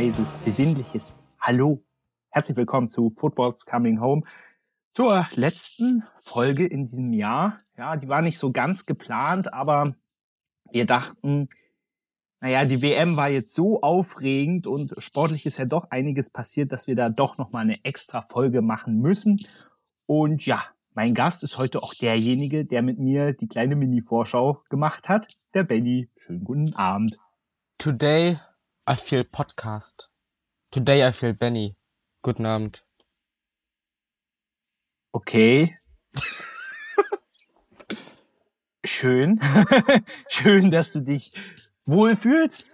leises, besinnliches Hallo. Herzlich willkommen zu Football's Coming Home. Zur letzten Folge in diesem Jahr. Ja, die war nicht so ganz geplant, aber wir dachten, naja, die WM war jetzt so aufregend und sportlich ist ja doch einiges passiert, dass wir da doch nochmal eine extra Folge machen müssen. Und ja, mein Gast ist heute auch derjenige, der mit mir die kleine Mini-Vorschau gemacht hat, der Benny. Schönen guten Abend. Today I feel Podcast. Today I feel Benny. Guten Abend. Okay. Schön. Schön, dass du dich wohlfühlst.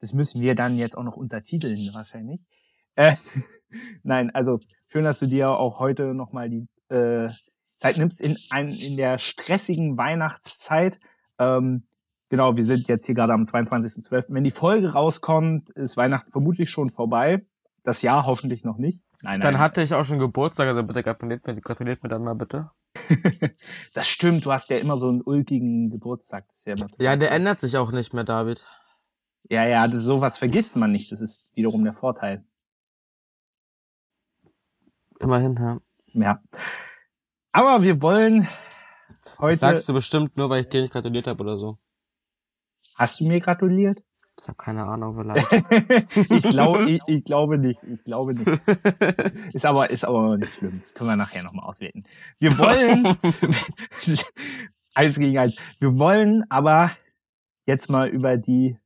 Das müssen wir dann jetzt auch noch untertiteln wahrscheinlich. Äh, nein, also schön, dass du dir auch heute nochmal die äh, Zeit nimmst in, ein, in der stressigen Weihnachtszeit. Ähm, genau, wir sind jetzt hier gerade am 22.12. Wenn die Folge rauskommt, ist Weihnachten vermutlich schon vorbei. Das Jahr hoffentlich noch nicht. Nein, nein. Dann hatte ich auch schon Geburtstag, also bitte gratuliert mir, gratuliert mir dann mal bitte. das stimmt, du hast ja immer so einen ulkigen Geburtstag. ja, ja, der ändert sich auch nicht mehr, David. Ja, ja, das, sowas vergisst man nicht. Das ist wiederum der Vorteil. Immerhin, ja. Ja. Aber wir wollen heute. Das sagst du bestimmt nur, weil ich dir nicht gratuliert habe oder so. Hast du mir gratuliert? Ich habe keine Ahnung, vielleicht. ich, glaube, ich, ich glaube nicht. Ich glaube nicht. Ist aber, ist aber nicht schlimm. Das können wir nachher nochmal auswerten. Wir wollen, eins gegen eins. Wir wollen aber jetzt mal über die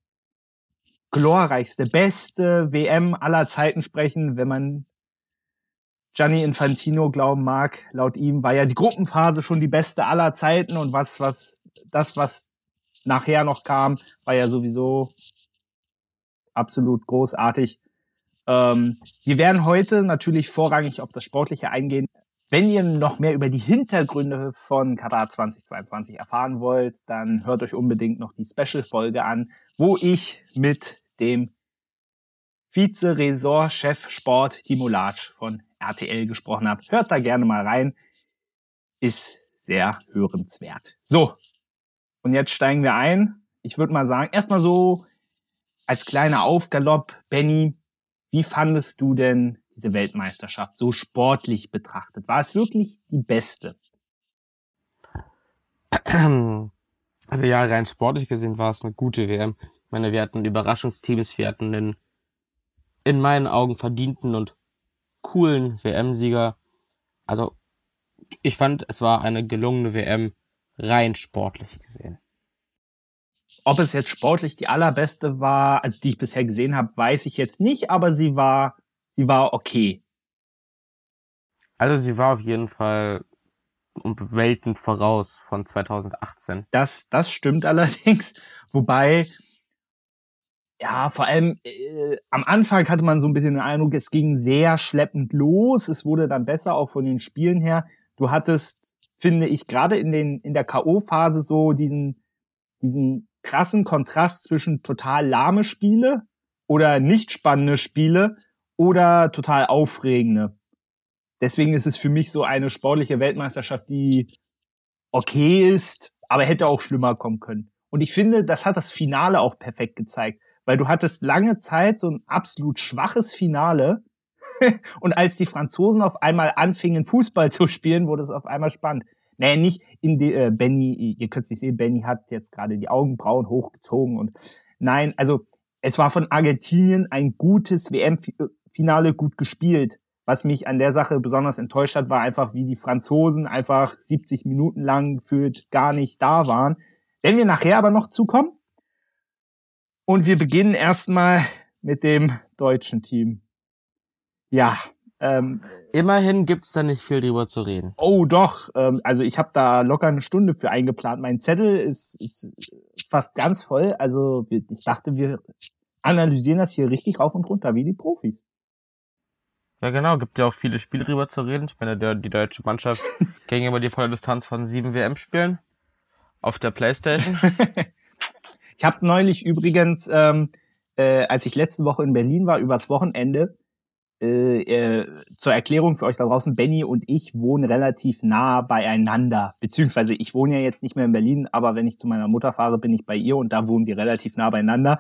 glorreichste, beste WM aller Zeiten sprechen, wenn man Gianni Infantino glauben mag. Laut ihm war ja die Gruppenphase schon die beste aller Zeiten und was, was, das, was nachher noch kam, war ja sowieso absolut großartig. Ähm, wir werden heute natürlich vorrangig auf das Sportliche eingehen. Wenn ihr noch mehr über die Hintergründe von Katar 2022 erfahren wollt, dann hört euch unbedingt noch die Special-Folge an, wo ich mit dem Vize-Resort-Chef Sport Timo Latsch von RTL gesprochen habe. Hört da gerne mal rein. Ist sehr hörenswert. So, und jetzt steigen wir ein. Ich würde mal sagen, erstmal so als kleiner Aufgalopp, Benny, wie fandest du denn diese Weltmeisterschaft so sportlich betrachtet? War es wirklich die beste? Also ja, rein sportlich gesehen war es eine gute WM. Ich meine, wir hatten Überraschungsteams, wir hatten den in meinen Augen verdienten und coolen WM-Sieger. Also ich fand, es war eine gelungene WM rein sportlich gesehen. Ob es jetzt sportlich die allerbeste war, also die ich bisher gesehen habe, weiß ich jetzt nicht, aber sie war, sie war okay. Also sie war auf jeden Fall um Welten voraus von 2018. Das, das stimmt allerdings. Wobei, ja, vor allem äh, am Anfang hatte man so ein bisschen den Eindruck, es ging sehr schleppend los. Es wurde dann besser, auch von den Spielen her. Du hattest finde ich, gerade in den, in der K.O.-Phase so diesen, diesen krassen Kontrast zwischen total lahme Spiele oder nicht spannende Spiele oder total aufregende. Deswegen ist es für mich so eine sportliche Weltmeisterschaft, die okay ist, aber hätte auch schlimmer kommen können. Und ich finde, das hat das Finale auch perfekt gezeigt, weil du hattest lange Zeit so ein absolut schwaches Finale, und als die Franzosen auf einmal anfingen, Fußball zu spielen, wurde es auf einmal spannend. Naja, nicht in die, äh, Benny, ihr könnt es nicht sehen, Benny hat jetzt gerade die Augenbrauen hochgezogen und nein, also es war von Argentinien ein gutes WM-Finale gut gespielt. Was mich an der Sache besonders enttäuscht hat, war einfach, wie die Franzosen einfach 70 Minuten lang gefühlt gar nicht da waren. Wenn wir nachher aber noch zukommen. Und wir beginnen erstmal mit dem deutschen Team. Ja. Ähm, Immerhin gibt's da nicht viel drüber zu reden. Oh doch, ähm, also ich habe da locker eine Stunde für eingeplant. Mein Zettel ist, ist fast ganz voll. Also ich dachte, wir analysieren das hier richtig rauf und runter, wie die Profis. Ja genau, gibt ja auch viele Spiele drüber zu reden. Ich meine, der, die deutsche Mannschaft ging über die volle Distanz von sieben WM-Spielen auf der Playstation. ich habe neulich übrigens, ähm, äh, als ich letzte Woche in Berlin war, übers Wochenende, äh, äh, zur Erklärung für euch da draußen, Benny und ich wohnen relativ nah beieinander. Beziehungsweise ich wohne ja jetzt nicht mehr in Berlin, aber wenn ich zu meiner Mutter fahre, bin ich bei ihr und da wohnen wir relativ nah beieinander.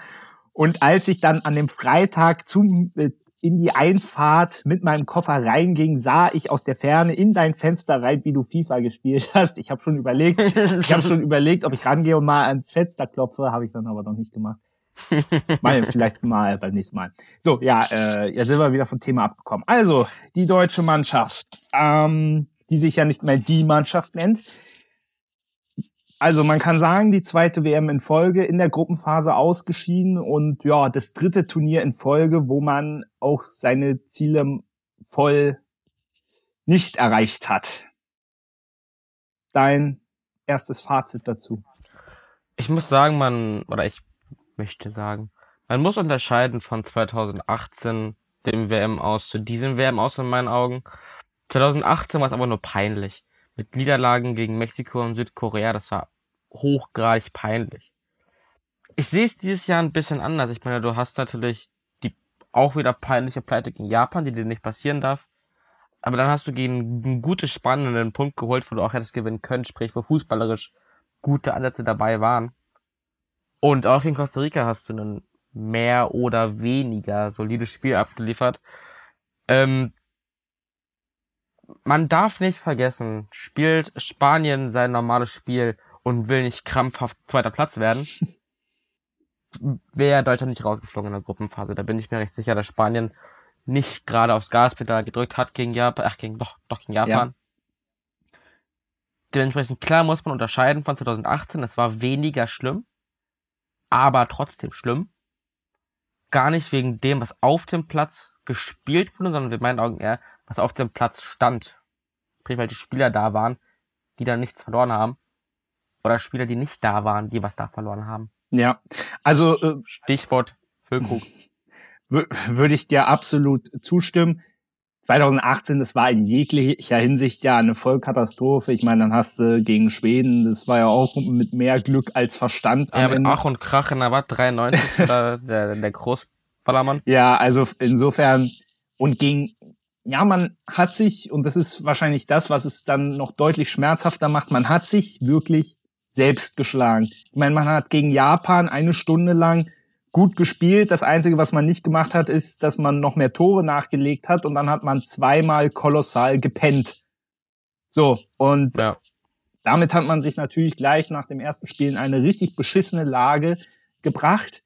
Und als ich dann an dem Freitag zum, äh, in die Einfahrt mit meinem Koffer reinging, sah ich aus der Ferne in dein Fenster rein, wie du FIFA gespielt hast. Ich habe schon überlegt, ich habe schon überlegt, ob ich rangehe und mal ans Fenster klopfe, habe ich dann aber noch nicht gemacht. Mal, vielleicht mal beim nächsten Mal. So, ja, äh, ja sind wir wieder vom Thema abgekommen. Also, die deutsche Mannschaft, ähm, die sich ja nicht mehr die Mannschaft nennt, also man kann sagen, die zweite WM in Folge in der Gruppenphase ausgeschieden und ja, das dritte Turnier in Folge, wo man auch seine Ziele voll nicht erreicht hat. Dein erstes Fazit dazu. Ich muss sagen, man, oder ich möchte sagen, man muss unterscheiden von 2018, dem WM aus, zu diesem WM aus in meinen Augen. 2018 war es aber nur peinlich mit Niederlagen gegen Mexiko und Südkorea, das war hochgradig peinlich. Ich sehe es dieses Jahr ein bisschen anders. Ich meine, du hast natürlich die auch wieder peinliche Pleite gegen Japan, die dir nicht passieren darf. Aber dann hast du gegen einen guten spannenden Punkt geholt, wo du auch hättest gewinnen können, sprich, wo fußballerisch gute Ansätze dabei waren. Und auch in Costa Rica hast du ein mehr oder weniger solides Spiel abgeliefert. Ähm, man darf nicht vergessen, spielt Spanien sein normales Spiel und will nicht krampfhaft zweiter Platz werden, wäre Deutschland nicht rausgeflogen in der Gruppenphase. Da bin ich mir recht sicher, dass Spanien nicht gerade aufs Gaspedal gedrückt hat gegen Japan, ach, gegen, doch, doch gegen Japan. Ja. Dementsprechend klar muss man unterscheiden von 2018. Es war weniger schlimm, aber trotzdem schlimm. Gar nicht wegen dem, was auf dem Platz gespielt wurde, sondern in meinen Augen eher, was auf dem Platz stand. Sprich, weil die Spieler da waren, die dann nichts verloren haben. Oder Spieler, die nicht da waren, die was da verloren haben. Ja, also äh, Stichwort Füllkrug. Würde ich dir absolut zustimmen. 2018, das war in jeglicher Hinsicht ja eine Vollkatastrophe. Ich meine, dann hast du gegen Schweden, das war ja auch mit mehr Glück als Verstand. Ja, mit Ach und Krach in der Watt 93 oder der, der Großballermann. Ja, also insofern und gegen ja, man hat sich, und das ist wahrscheinlich das, was es dann noch deutlich schmerzhafter macht, man hat sich wirklich selbst geschlagen. Ich meine, man hat gegen Japan eine Stunde lang gut gespielt. Das Einzige, was man nicht gemacht hat, ist, dass man noch mehr Tore nachgelegt hat und dann hat man zweimal kolossal gepennt. So, und ja. damit hat man sich natürlich gleich nach dem ersten Spiel in eine richtig beschissene Lage gebracht.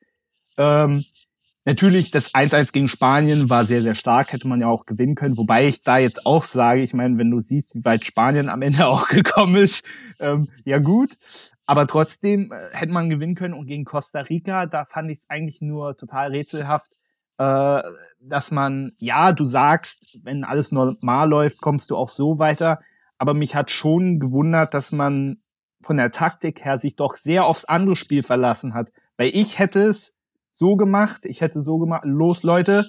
Ähm, Natürlich, das 1-1 gegen Spanien war sehr, sehr stark, hätte man ja auch gewinnen können. Wobei ich da jetzt auch sage, ich meine, wenn du siehst, wie weit Spanien am Ende auch gekommen ist, ähm, ja gut. Aber trotzdem äh, hätte man gewinnen können. Und gegen Costa Rica, da fand ich es eigentlich nur total rätselhaft, äh, dass man, ja, du sagst, wenn alles normal läuft, kommst du auch so weiter. Aber mich hat schon gewundert, dass man von der Taktik her sich doch sehr aufs andere Spiel verlassen hat. Weil ich hätte es so gemacht, ich hätte so gemacht, los Leute,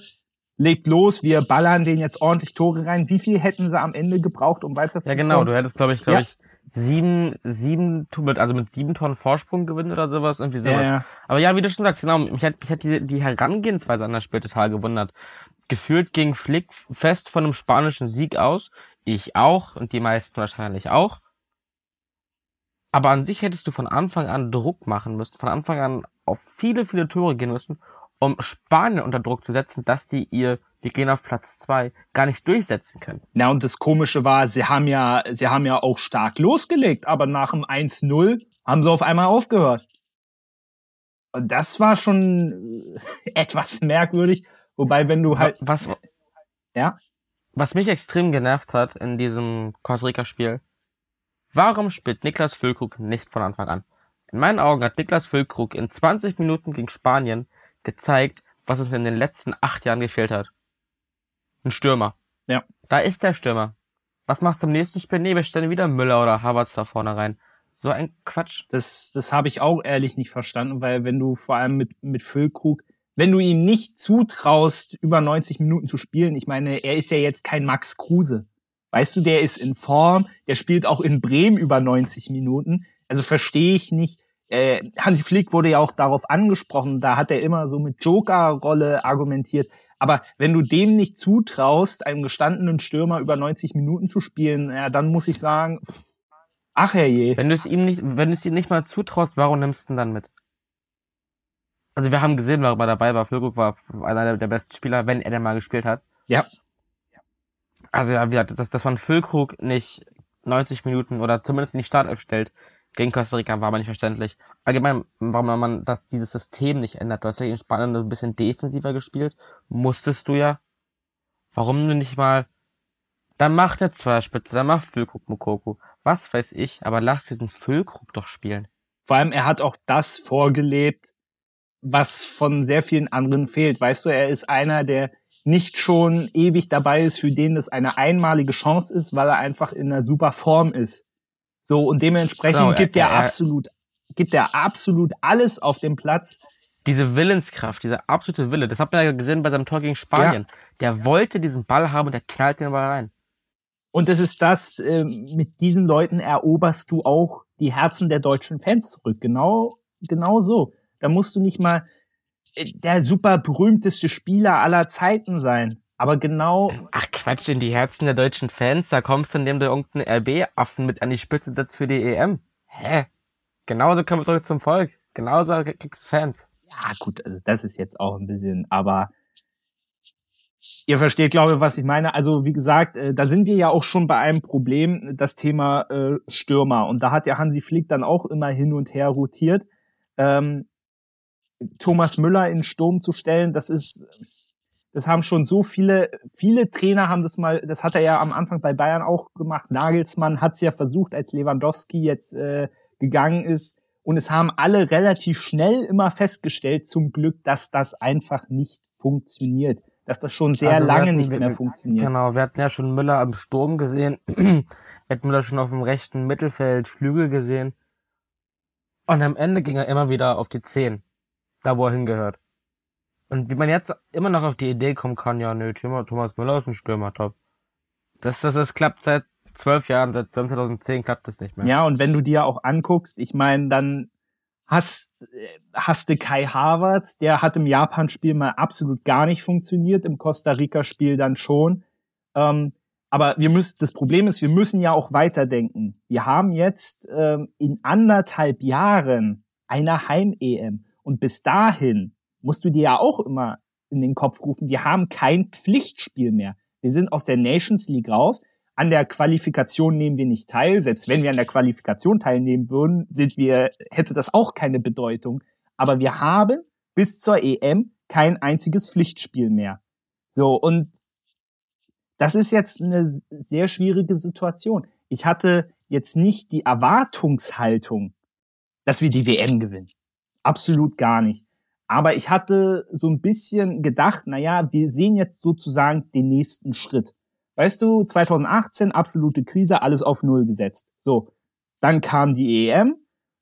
legt los, wir ballern den jetzt ordentlich Tore rein. Wie viel hätten sie am Ende gebraucht, um weiter Ja, genau, du hättest, glaube ich, glaube ja. ich, sieben, sieben, also mit sieben Tonnen Vorsprung gewinnen oder sowas, irgendwie sowas. Ja, ja. Aber ja, wie du schon sagst, genau, mich hat, mich hat die, die Herangehensweise an das Spiel total gewundert. Gefühlt ging Flick fest von einem spanischen Sieg aus. Ich auch und die meisten wahrscheinlich auch. Aber an sich hättest du von Anfang an Druck machen müssen, von Anfang an auf viele, viele Tore gehen müssen, um Spanien unter Druck zu setzen, dass die ihr, wir gehen auf Platz zwei, gar nicht durchsetzen können. Na, und das Komische war, sie haben ja, sie haben ja auch stark losgelegt, aber nach dem 1-0 haben sie auf einmal aufgehört. Und das war schon etwas merkwürdig. Wobei, wenn du halt. Was, ja? Was mich extrem genervt hat in diesem Costa Rica-Spiel, Warum spielt Niklas Füllkrug nicht von Anfang an? In meinen Augen hat Niklas Füllkrug in 20 Minuten gegen Spanien gezeigt, was uns in den letzten acht Jahren gefehlt hat. Ein Stürmer. Ja. Da ist der Stürmer. Was machst du im nächsten Spiel? Nee, wir stellen wieder Müller oder Havertz da vorne rein. So ein Quatsch. Das, das habe ich auch ehrlich nicht verstanden, weil wenn du vor allem mit, mit Füllkrug, wenn du ihm nicht zutraust, über 90 Minuten zu spielen, ich meine, er ist ja jetzt kein Max Kruse. Weißt du, der ist in Form, der spielt auch in Bremen über 90 Minuten. Also verstehe ich nicht. Äh, Hansi Flick wurde ja auch darauf angesprochen, da hat er immer so mit Joker-Rolle argumentiert. Aber wenn du dem nicht zutraust, einem gestandenen Stürmer über 90 Minuten zu spielen, ja, dann muss ich sagen, ach herrje. Wenn du es ihm nicht, wenn du es ihm nicht mal zutraust, warum nimmst du ihn dann mit? Also wir haben gesehen, warum er dabei war. Füllkrug war einer der besten Spieler, wenn er denn mal gespielt hat. Ja. Also ja, wie gesagt, dass, dass man Füllkrug nicht 90 Minuten oder zumindest in die Startelf stellt gegen Costa Rica, war aber nicht verständlich. Allgemein, warum man das, dieses System nicht ändert. Du hast ja in Spanien ein bisschen defensiver gespielt. Musstest du ja. Warum du nicht mal dann mach eine Zweierspitze, dann mach Füllkrug Mokoko. Was weiß ich, aber lass diesen Füllkrug doch spielen. Vor allem, er hat auch das vorgelebt, was von sehr vielen anderen fehlt. Weißt du, er ist einer, der nicht schon ewig dabei ist, für den das eine einmalige Chance ist, weil er einfach in einer super Form ist. So, und dementsprechend genau, gibt er, er, absolut, gibt er absolut alles auf dem Platz. Diese Willenskraft, dieser absolute Wille, das hat man ja gesehen bei seinem Tor gegen Spanien. Ja. Der wollte diesen Ball haben und der knallt den Ball rein. Und das ist das, äh, mit diesen Leuten eroberst du auch die Herzen der deutschen Fans zurück. Genau, genau so. Da musst du nicht mal äh, der super berühmteste Spieler aller Zeiten sein. Aber genau. Ach Quatsch, in die Herzen der deutschen Fans, da kommst du, indem du irgendeinen RB-Affen mit an die Spitze setzt für die EM. Hä? Genauso kommen wir zurück zum Volk. Genauso kriegst Fans. Ja, gut, also das ist jetzt auch ein bisschen, aber Ihr versteht, glaube ich, was ich meine. Also, wie gesagt, äh, da sind wir ja auch schon bei einem Problem, das Thema äh, Stürmer. Und da hat ja Hansi Flick dann auch immer hin und her rotiert. Ähm, Thomas Müller in Sturm zu stellen, das ist, das haben schon so viele, viele Trainer haben das mal, das hat er ja am Anfang bei Bayern auch gemacht. Nagelsmann hat es ja versucht, als Lewandowski jetzt äh, gegangen ist. Und es haben alle relativ schnell immer festgestellt, zum Glück, dass das einfach nicht funktioniert dass das schon sehr also lange hatten, nicht mehr funktioniert. Genau, wir hatten ja schon Müller am Sturm gesehen. wir hatten Müller schon auf dem rechten Mittelfeld Flügel gesehen. Und am Ende ging er immer wieder auf die Zehn. Da, wo er hingehört. Und wie man jetzt immer noch auf die Idee kommen kann, ja, nö, Thomas Müller ist ein Stürmer, top. Das, das, das klappt seit zwölf Jahren, seit 2010 klappt das nicht mehr. Ja, und wenn du dir auch anguckst, ich meine, dann hast, hast du Kai Havertz, der hat im Japan-Spiel mal absolut gar nicht funktioniert, im Costa Rica-Spiel dann schon. Ähm, aber wir müssen, das Problem ist, wir müssen ja auch weiterdenken. Wir haben jetzt ähm, in anderthalb Jahren eine Heim-EM. Und bis dahin musst du dir ja auch immer in den Kopf rufen, wir haben kein Pflichtspiel mehr. Wir sind aus der Nations League raus. An der Qualifikation nehmen wir nicht teil. Selbst wenn wir an der Qualifikation teilnehmen würden, sind wir, hätte das auch keine Bedeutung. Aber wir haben bis zur EM kein einziges Pflichtspiel mehr. So, und das ist jetzt eine sehr schwierige Situation. Ich hatte jetzt nicht die Erwartungshaltung, dass wir die WM gewinnen. Absolut gar nicht. Aber ich hatte so ein bisschen gedacht, na ja, wir sehen jetzt sozusagen den nächsten Schritt. Weißt du, 2018 absolute Krise, alles auf Null gesetzt. So, dann kam die EM,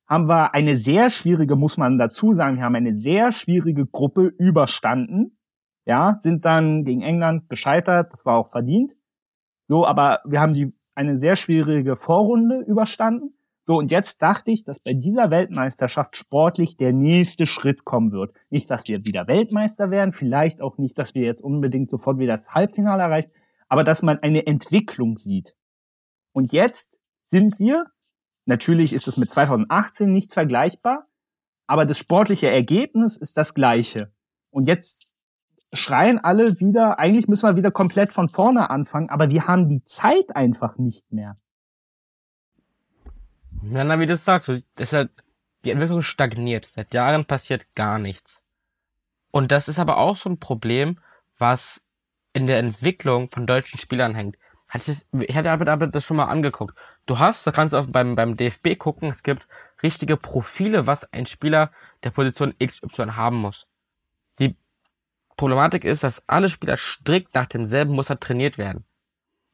haben wir eine sehr schwierige, muss man dazu sagen, wir haben eine sehr schwierige Gruppe überstanden. Ja, sind dann gegen England gescheitert, das war auch verdient. So, aber wir haben die eine sehr schwierige Vorrunde überstanden. So, und jetzt dachte ich, dass bei dieser Weltmeisterschaft sportlich der nächste Schritt kommen wird. Nicht, dass wir wieder Weltmeister werden, vielleicht auch nicht, dass wir jetzt unbedingt sofort wieder das Halbfinale erreichen, aber dass man eine Entwicklung sieht. Und jetzt sind wir, natürlich ist es mit 2018 nicht vergleichbar, aber das sportliche Ergebnis ist das gleiche. Und jetzt schreien alle wieder, eigentlich müssen wir wieder komplett von vorne anfangen, aber wir haben die Zeit einfach nicht mehr. Ja, na, wie du sagst, deshalb, die Entwicklung stagniert. Seit Jahren passiert gar nichts. Und das ist aber auch so ein Problem, was in der Entwicklung von deutschen Spielern hängt. Hat das, ich hatte aber das schon mal angeguckt. Du hast, da kannst du auch beim, beim DFB gucken, es gibt richtige Profile, was ein Spieler der Position XY haben muss. Die Problematik ist, dass alle Spieler strikt nach demselben Muster trainiert werden.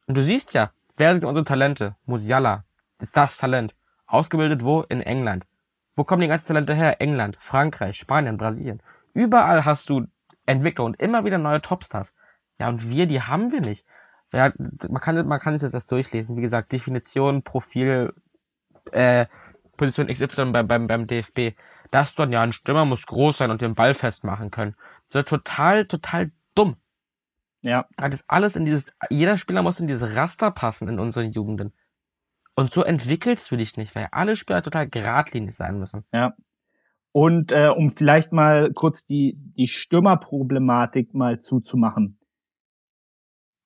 Und du siehst ja, wer sind unsere Talente? Musiala ist das Talent. Ausgebildet wo? In England. Wo kommen die ganzen Talente her? England, Frankreich, Spanien, Brasilien. Überall hast du Entwickler und immer wieder neue Topstars. Ja, und wir, die haben wir nicht. Ja, man kann, man kann sich das durchlesen. Wie gesagt, Definition, Profil, äh, Position XY beim, beim, beim DFB. Das dann, ja, ein Stürmer muss groß sein und den Ball festmachen können. Das ist total, total dumm. Ja. Das alles in dieses, jeder Spieler muss in dieses Raster passen in unseren Jugenden. Und so entwickelst du dich nicht, weil alle Spieler total geradlinig sein müssen. Ja. Und äh, um vielleicht mal kurz die, die Stürmerproblematik mal zuzumachen.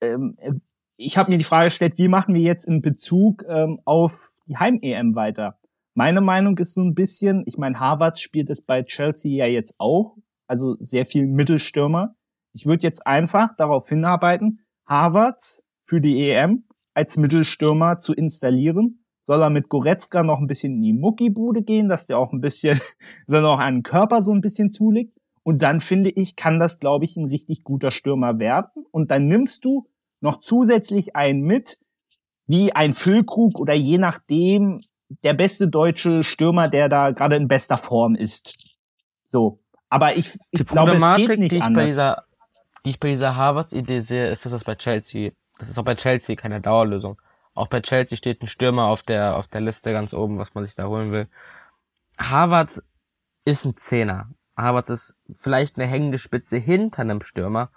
Ähm, äh, ich habe mir die Frage gestellt, wie machen wir jetzt in Bezug ähm, auf die Heim-EM weiter? Meine Meinung ist so ein bisschen, ich meine, Harvard spielt es bei Chelsea ja jetzt auch, also sehr viel Mittelstürmer. Ich würde jetzt einfach darauf hinarbeiten, Harvard für die EM als Mittelstürmer zu installieren. Soll er mit Goretzka noch ein bisschen in die Muckibude gehen, dass der auch ein bisschen, sondern auch einen Körper so ein bisschen zulegt. Und dann finde ich, kann das, glaube ich, ein richtig guter Stürmer werden. Und dann nimmst du noch zusätzlich einen mit, wie ein Füllkrug oder je nachdem der beste deutsche Stürmer, der da gerade in bester Form ist. So. Aber ich, ich glaube, es geht nicht die ich anders. Bei dieser, die ich bei dieser Harvard-Idee sehe, ist, dass das bei Chelsea, das ist auch bei Chelsea keine Dauerlösung. Auch bei Chelsea steht ein Stürmer auf der, auf der Liste ganz oben, was man sich da holen will. Harvard ist ein Zehner. Harvard ist vielleicht eine hängende Spitze hinter einem Stürmer,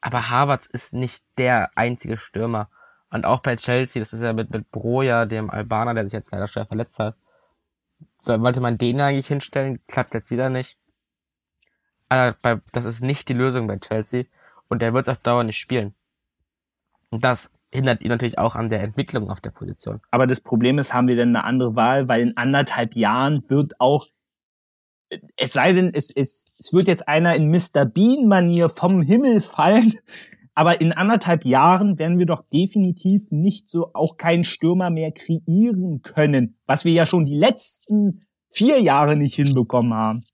aber Harvards ist nicht der einzige Stürmer. Und auch bei Chelsea, das ist ja mit, mit Broja, dem Albaner, der sich jetzt leider schwer verletzt hat. So, wollte man den eigentlich hinstellen, klappt jetzt wieder nicht. Aber bei, das ist nicht die Lösung bei Chelsea. Und der wird es auf Dauer nicht spielen. Und das hindert ihn natürlich auch an der Entwicklung auf der Position. Aber das Problem ist, haben wir denn eine andere Wahl? Weil in anderthalb Jahren wird auch es sei denn, es, es, es wird jetzt einer in Mr. Bean-Manier vom Himmel fallen, aber in anderthalb Jahren werden wir doch definitiv nicht so auch keinen Stürmer mehr kreieren können, was wir ja schon die letzten vier Jahre nicht hinbekommen haben.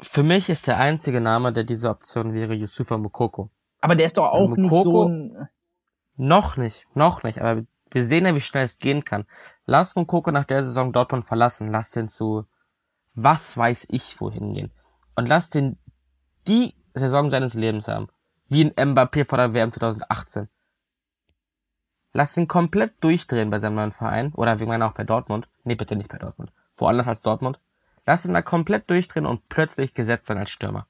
Für mich ist der einzige Name, der diese Option wäre, Yusufa Mukoko. Aber der ist doch auch Mukoko, nicht so ein... Noch nicht, noch nicht, aber wir sehen ja, wie schnell es gehen kann. Lass Mukoko nach der Saison Dortmund verlassen, lass ihn zu was weiß ich wohin gehen. Und lass den die Saison seines Lebens haben. Wie ein Mbappé vor der WM 2018. Lass ihn komplett durchdrehen bei seinem neuen Verein. Oder wie man auch bei Dortmund. Nee, bitte nicht bei Dortmund. Woanders als Dortmund. Lass ihn da komplett durchdrehen und plötzlich gesetzt sein als Stürmer.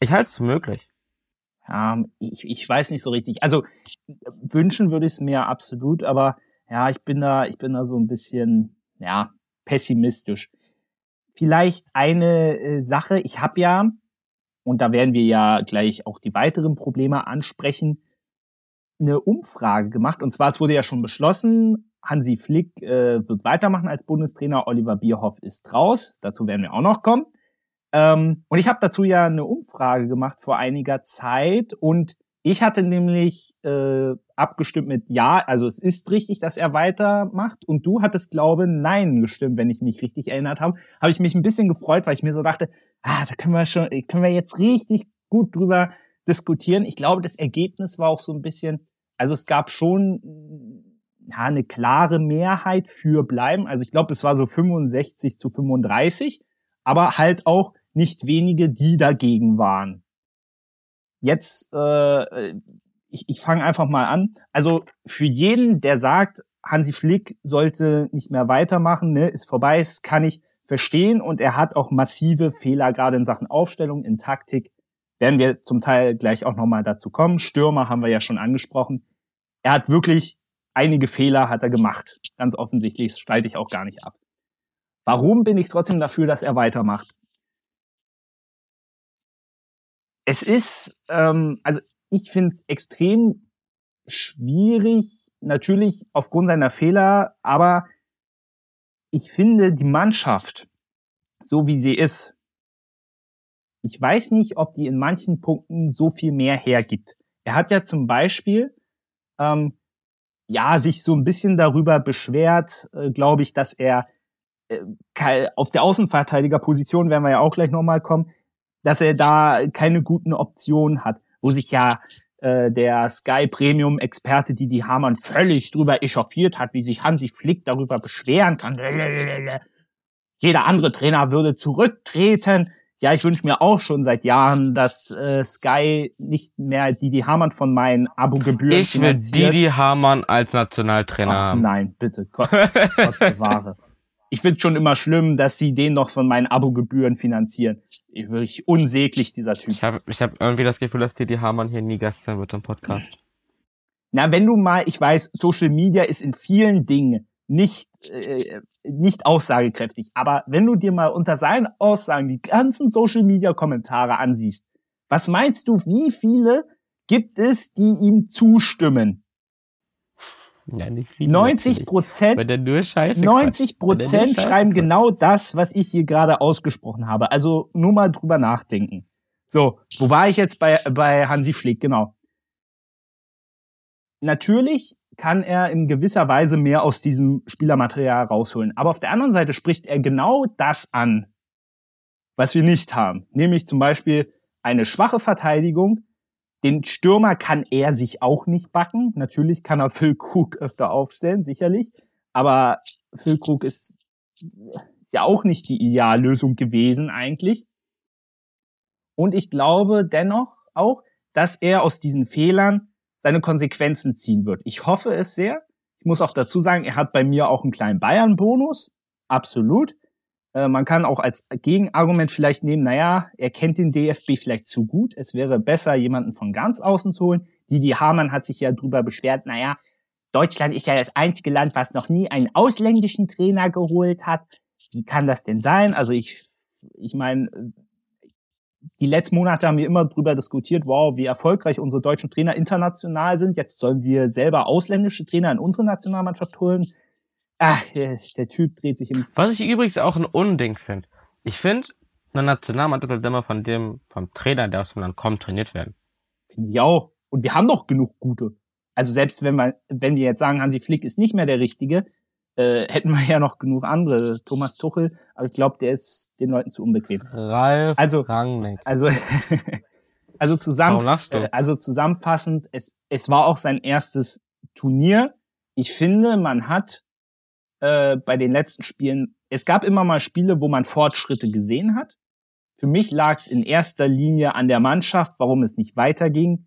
Ich halte es für möglich. Ja, ich, ich weiß nicht so richtig. Also wünschen würde ich es mir absolut, aber ja, ich bin da, ich bin da so ein bisschen, ja, pessimistisch. Vielleicht eine äh, Sache, ich habe ja, und da werden wir ja gleich auch die weiteren Probleme ansprechen, eine Umfrage gemacht. Und zwar, es wurde ja schon beschlossen, Hansi Flick äh, wird weitermachen als Bundestrainer, Oliver Bierhoff ist raus. Dazu werden wir auch noch kommen. Ähm, und ich habe dazu ja eine Umfrage gemacht vor einiger Zeit und ich hatte nämlich äh, abgestimmt mit Ja, also es ist richtig, dass er weitermacht. Und du hattest, glaube Nein gestimmt, wenn ich mich richtig erinnert habe. Habe ich mich ein bisschen gefreut, weil ich mir so dachte, ah, da können wir schon, können wir jetzt richtig gut drüber diskutieren. Ich glaube, das Ergebnis war auch so ein bisschen, also es gab schon ja, eine klare Mehrheit für bleiben. Also ich glaube, das war so 65 zu 35, aber halt auch nicht wenige, die dagegen waren. Jetzt, äh, ich, ich fange einfach mal an. Also für jeden, der sagt, Hansi Flick sollte nicht mehr weitermachen, ne, ist vorbei, das kann ich verstehen. Und er hat auch massive Fehler, gerade in Sachen Aufstellung, in Taktik. Werden wir zum Teil gleich auch nochmal dazu kommen. Stürmer haben wir ja schon angesprochen. Er hat wirklich einige Fehler hat er gemacht. Ganz offensichtlich, das streite ich auch gar nicht ab. Warum bin ich trotzdem dafür, dass er weitermacht? Es ist, ähm, also ich finde es extrem schwierig, natürlich aufgrund seiner Fehler, aber ich finde die Mannschaft, so wie sie ist, ich weiß nicht, ob die in manchen Punkten so viel mehr hergibt. Er hat ja zum Beispiel, ähm, ja, sich so ein bisschen darüber beschwert, äh, glaube ich, dass er äh, auf der Außenverteidigerposition, werden wir ja auch gleich nochmal kommen, dass er da keine guten Optionen hat, wo sich ja äh, der Sky Premium Experte Didi Hamann völlig drüber echauffiert hat, wie sich Hansi Flick darüber beschweren kann. Jeder andere Trainer würde zurücktreten. Ja, ich wünsche mir auch schon seit Jahren, dass äh, Sky nicht mehr Didi Hamann von meinen Abogebühren Ich will Didi Hamann als Nationaltrainer Ach, haben. Nein, bitte. Gott, Gott bewahre. Ich finde schon immer schlimm, dass sie den noch von meinen Abogebühren finanzieren. Ich wirklich unsäglich, dieser Typ. Ich habe ich hab irgendwie das Gefühl, dass Didi Hamann hier nie Gast sein wird im Podcast. Na, wenn du mal, ich weiß, Social Media ist in vielen Dingen nicht, äh, nicht aussagekräftig. Aber wenn du dir mal unter seinen Aussagen die ganzen Social Media Kommentare ansiehst, was meinst du, wie viele gibt es, die ihm zustimmen? Ja, nicht viele 90 Prozent, der nur Scheiße 90 quatscht. Wenn der nur Prozent schreiben quatscht. genau das, was ich hier gerade ausgesprochen habe. Also nur mal drüber nachdenken. So, wo war ich jetzt bei, bei Hansi Flick? Genau. Natürlich kann er in gewisser Weise mehr aus diesem Spielermaterial rausholen. Aber auf der anderen Seite spricht er genau das an, was wir nicht haben. Nämlich zum Beispiel eine schwache Verteidigung. Den Stürmer kann er sich auch nicht backen. Natürlich kann er Phil Krug öfter aufstellen, sicherlich. Aber Phil Krug ist, ja auch nicht die Ideallösung gewesen eigentlich. Und ich glaube dennoch auch, dass er aus diesen Fehlern seine Konsequenzen ziehen wird. Ich hoffe es sehr. Ich muss auch dazu sagen, er hat bei mir auch einen kleinen Bayern-Bonus. Absolut. Äh, man kann auch als Gegenargument vielleicht nehmen, naja, er kennt den DFB vielleicht zu gut. Es wäre besser, jemanden von ganz außen zu holen. Didi Hamann hat sich ja drüber beschwert, naja, Deutschland ist ja das einzige Land, was noch nie einen ausländischen Trainer geholt hat. Wie kann das denn sein? Also ich, ich meine, die letzten Monate haben wir immer drüber diskutiert, wow, wie erfolgreich unsere deutschen Trainer international sind. Jetzt sollen wir selber ausländische Trainer in unsere Nationalmannschaft holen. Ach, der, der Typ dreht sich im Was ich übrigens auch ein Unding finde. Ich finde, eine Nationalmannschaft sollte immer von dem, vom Trainer, der aus dem Land kommt, trainiert werden. Finde ich auch. Und wir haben doch genug gute. Also selbst wenn wir, wenn wir jetzt sagen, Hansi Flick ist nicht mehr der Richtige, äh, hätten wir ja noch genug andere. Thomas Tuchel, aber ich glaube, der ist den Leuten zu unbequem. Ralf Also- Rangnick. Also, also zusammen, äh, also zusammenfassend, es, es war auch sein erstes Turnier. Ich finde, man hat äh, bei den letzten Spielen, es gab immer mal Spiele, wo man Fortschritte gesehen hat. Für mich lag es in erster Linie an der Mannschaft, warum es nicht weiterging.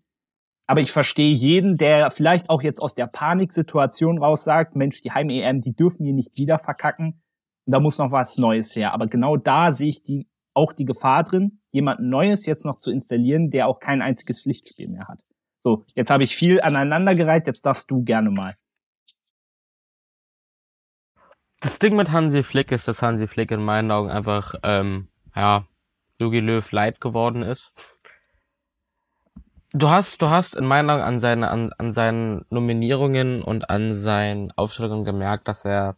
Aber ich verstehe jeden, der vielleicht auch jetzt aus der Paniksituation raus sagt, Mensch, die Heim-EM, die dürfen wir nicht wieder verkacken. Da muss noch was Neues her. Aber genau da sehe ich die, auch die Gefahr drin, jemanden Neues jetzt noch zu installieren, der auch kein einziges Pflichtspiel mehr hat. So, jetzt habe ich viel aneinandergereiht, jetzt darfst du gerne mal. Das Ding mit Hansi Flick ist, dass Hansi Flick in meinen Augen einfach, ähm, ja, Jogi Löw light geworden ist. Du hast, du hast in meinen Augen an, seine, an, an seinen Nominierungen und an seinen Aufstellungen gemerkt, dass er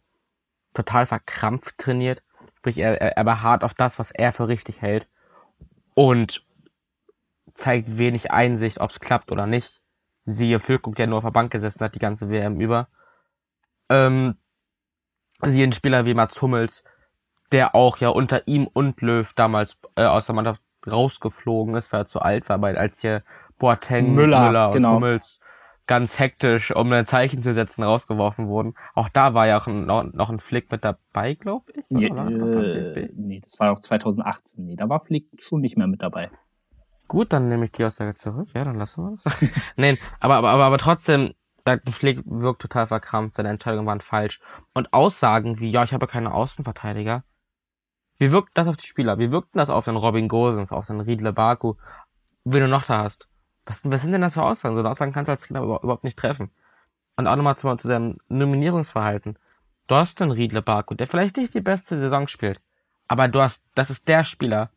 total verkrampft trainiert. Sprich, er, er, er beharrt auf das, was er für richtig hält. Und zeigt wenig Einsicht, ob es klappt oder nicht. Siehe Füllkrug, der nur auf der Bank gesessen hat, die ganze WM über. Ähm, siehe einen Spieler wie Mats Hummels, der auch ja unter ihm und Löw damals äh, aus der Mannschaft rausgeflogen ist, weil er zu alt war, weil als hier Boateng, Müller, Müller, und genau. Hummels ganz hektisch, um ein Zeichen zu setzen, rausgeworfen wurden. Auch da war ja auch ein, noch, noch ein Flick mit dabei, glaube ich. Nee, oder er beim äh, nee, das war auch 2018. Nee, da war Flick schon nicht mehr mit dabei. Gut, dann nehme ich die Aussage zurück. Ja, dann lassen wir das. Nein, aber, aber, aber, aber trotzdem, Bernd Flick wirkt total verkrampft, seine Entscheidungen waren falsch. Und Aussagen wie, ja, ich habe keine Außenverteidiger. Wie wirkt das auf die Spieler? Wie wirkt das auf den Robin Gosens, auf den Riedle Baku? Wen du noch da hast? Was, was sind denn das für Aussagen? So eine Aussagen kannst du als Trainer über- überhaupt nicht treffen. Und auch nochmal zu, zu seinem Nominierungsverhalten. Du hast einen Riedle Baku, der vielleicht nicht die beste Saison spielt. Aber du hast, das ist der Spieler,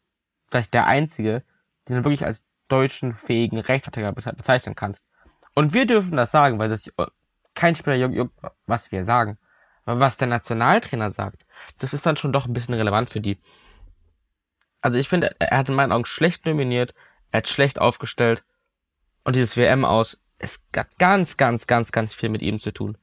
vielleicht der einzige, den du wirklich als deutschen fähigen Rechtsverteidiger beze- bezeichnen kannst. Und wir dürfen das sagen, weil das äh, kein Spieler was wir sagen. Aber was der Nationaltrainer sagt, das ist dann schon doch ein bisschen relevant für die. Also ich finde, er hat in meinen Augen schlecht nominiert, er hat schlecht aufgestellt und dieses WM aus, es hat ganz, ganz, ganz, ganz viel mit ihm zu tun.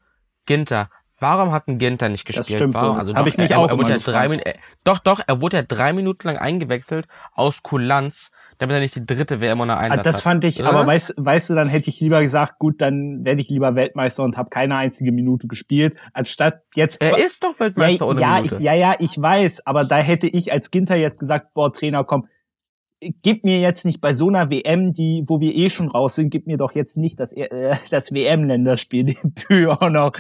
Ginter, warum hat ein Ginter nicht gespielt? stimmt warum? Also Hab doch, ich mich er, auch er, wurde ja drei. Minuten, doch, doch, er wurde ja drei Minuten lang eingewechselt aus Kulanz, damit er nicht die dritte WM ohne Ah, Einsatz das hat. fand ich, Was? aber weißt, weißt du, dann hätte ich lieber gesagt, gut, dann werde ich lieber Weltmeister und habe keine einzige Minute gespielt, anstatt jetzt. Er ist doch Weltmeister ja, ohne ja, Minute. ich, ja, ja, ich weiß, aber da hätte ich als Ginter jetzt gesagt, boah, Trainer, komm, gib mir jetzt nicht bei so einer WM, die, wo wir eh schon raus sind, gib mir doch jetzt nicht das, äh, das WM-Länderspieldebüt auch noch,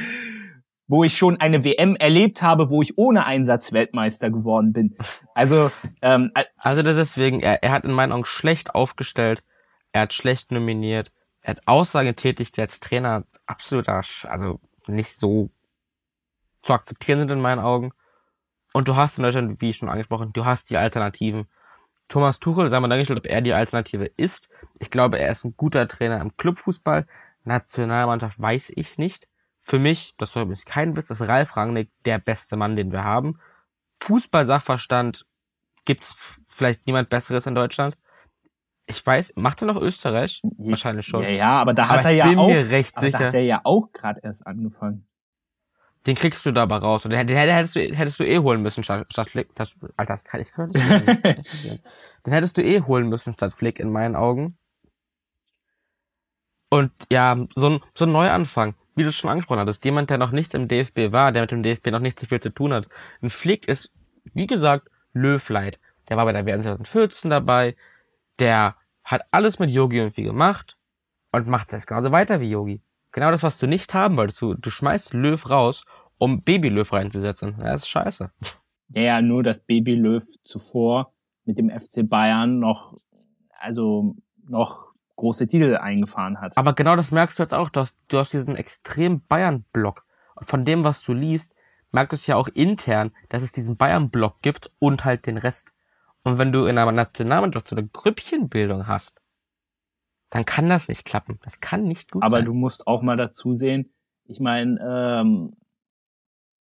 wo ich schon eine WM erlebt habe, wo ich ohne Einsatz Weltmeister geworden bin. Also, ähm, äh, Also das deswegen, er, er hat in meinen Augen schlecht aufgestellt, er hat schlecht nominiert, er hat Aussagen getätigt, die als Trainer absoluter, also nicht so zu akzeptieren sind in meinen Augen. Und du hast in Deutschland, wie schon angesprochen, du hast die Alternativen. Thomas Tuchel, sagen wir dahingestellt, ob er die Alternative ist. Ich glaube, er ist ein guter Trainer im Clubfußball. Nationalmannschaft weiß ich nicht. Für mich, das war übrigens kein Witz, ist Ralf Rangnick der beste Mann, den wir haben. Fußball-Sachverstand gibt's vielleicht niemand Besseres in Deutschland. Ich weiß, macht er noch Österreich? Wahrscheinlich schon. Ja, ja, aber da Aber hat er ich ja bin auch, mir recht aber da hat er ja auch gerade erst angefangen. Den kriegst du dabei raus. Und den, den hättest, du, hättest du eh holen müssen statt, statt Flick. Das, Alter, das kann ich kann nicht ich. Den hättest du eh holen müssen statt Flick in meinen Augen. Und ja, so ein, so ein Neuanfang, wie du schon angesprochen hattest. Jemand, der noch nicht im DFB war, der mit dem DFB noch nicht so viel zu tun hat. Ein Flick ist, wie gesagt, Löwleit. Der war bei der WM 2014 dabei. Der hat alles mit Yogi irgendwie gemacht und macht es jetzt genauso weiter wie Yogi. Genau das, was du nicht haben wolltest. Du, du schmeißt Löw raus, um Baby Löw reinzusetzen. Das ist scheiße. Ja, ja, nur dass Baby Löw zuvor mit dem FC Bayern noch, also noch große Titel eingefahren hat. Aber genau das merkst du jetzt auch. Du hast, du hast diesen extrem Bayern-Block. Und von dem, was du liest, merkt es ja auch intern, dass es diesen Bayern-Block gibt und halt den Rest. Und wenn du in einer Nationalmannschaft so eine Grüppchenbildung hast, dann kann das nicht klappen. Das kann nicht gut Aber sein. du musst auch mal dazu sehen, ich meine, ähm,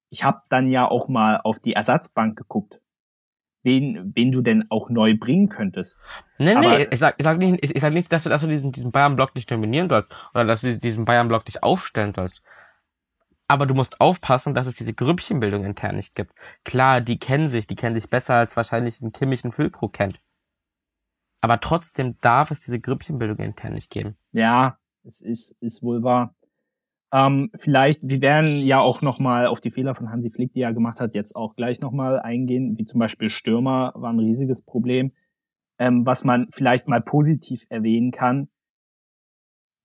ich habe dann ja auch mal auf die Ersatzbank geguckt, wen, wen du denn auch neu bringen könntest. Nee, Aber- nee, ich sag, ich sag nicht, ich, ich sag nicht, dass du, dass du diesen, diesen Bayern-Block nicht dominieren sollst oder dass du diesen Bayern-Block nicht aufstellen sollst. Aber du musst aufpassen, dass es diese Grüppchenbildung intern nicht gibt. Klar, die kennen sich, die kennen sich besser als wahrscheinlich ein Kimmich und Füllkrug kennt. Aber trotzdem darf es diese Grüppchenbildung intern nicht geben. Ja, es ist, ist wohl wahr. Ähm, vielleicht, wir werden ja auch noch mal auf die Fehler von Hansi Flick, die er gemacht hat, jetzt auch gleich noch mal eingehen, wie zum Beispiel Stürmer war ein riesiges Problem. Ähm, was man vielleicht mal positiv erwähnen kann,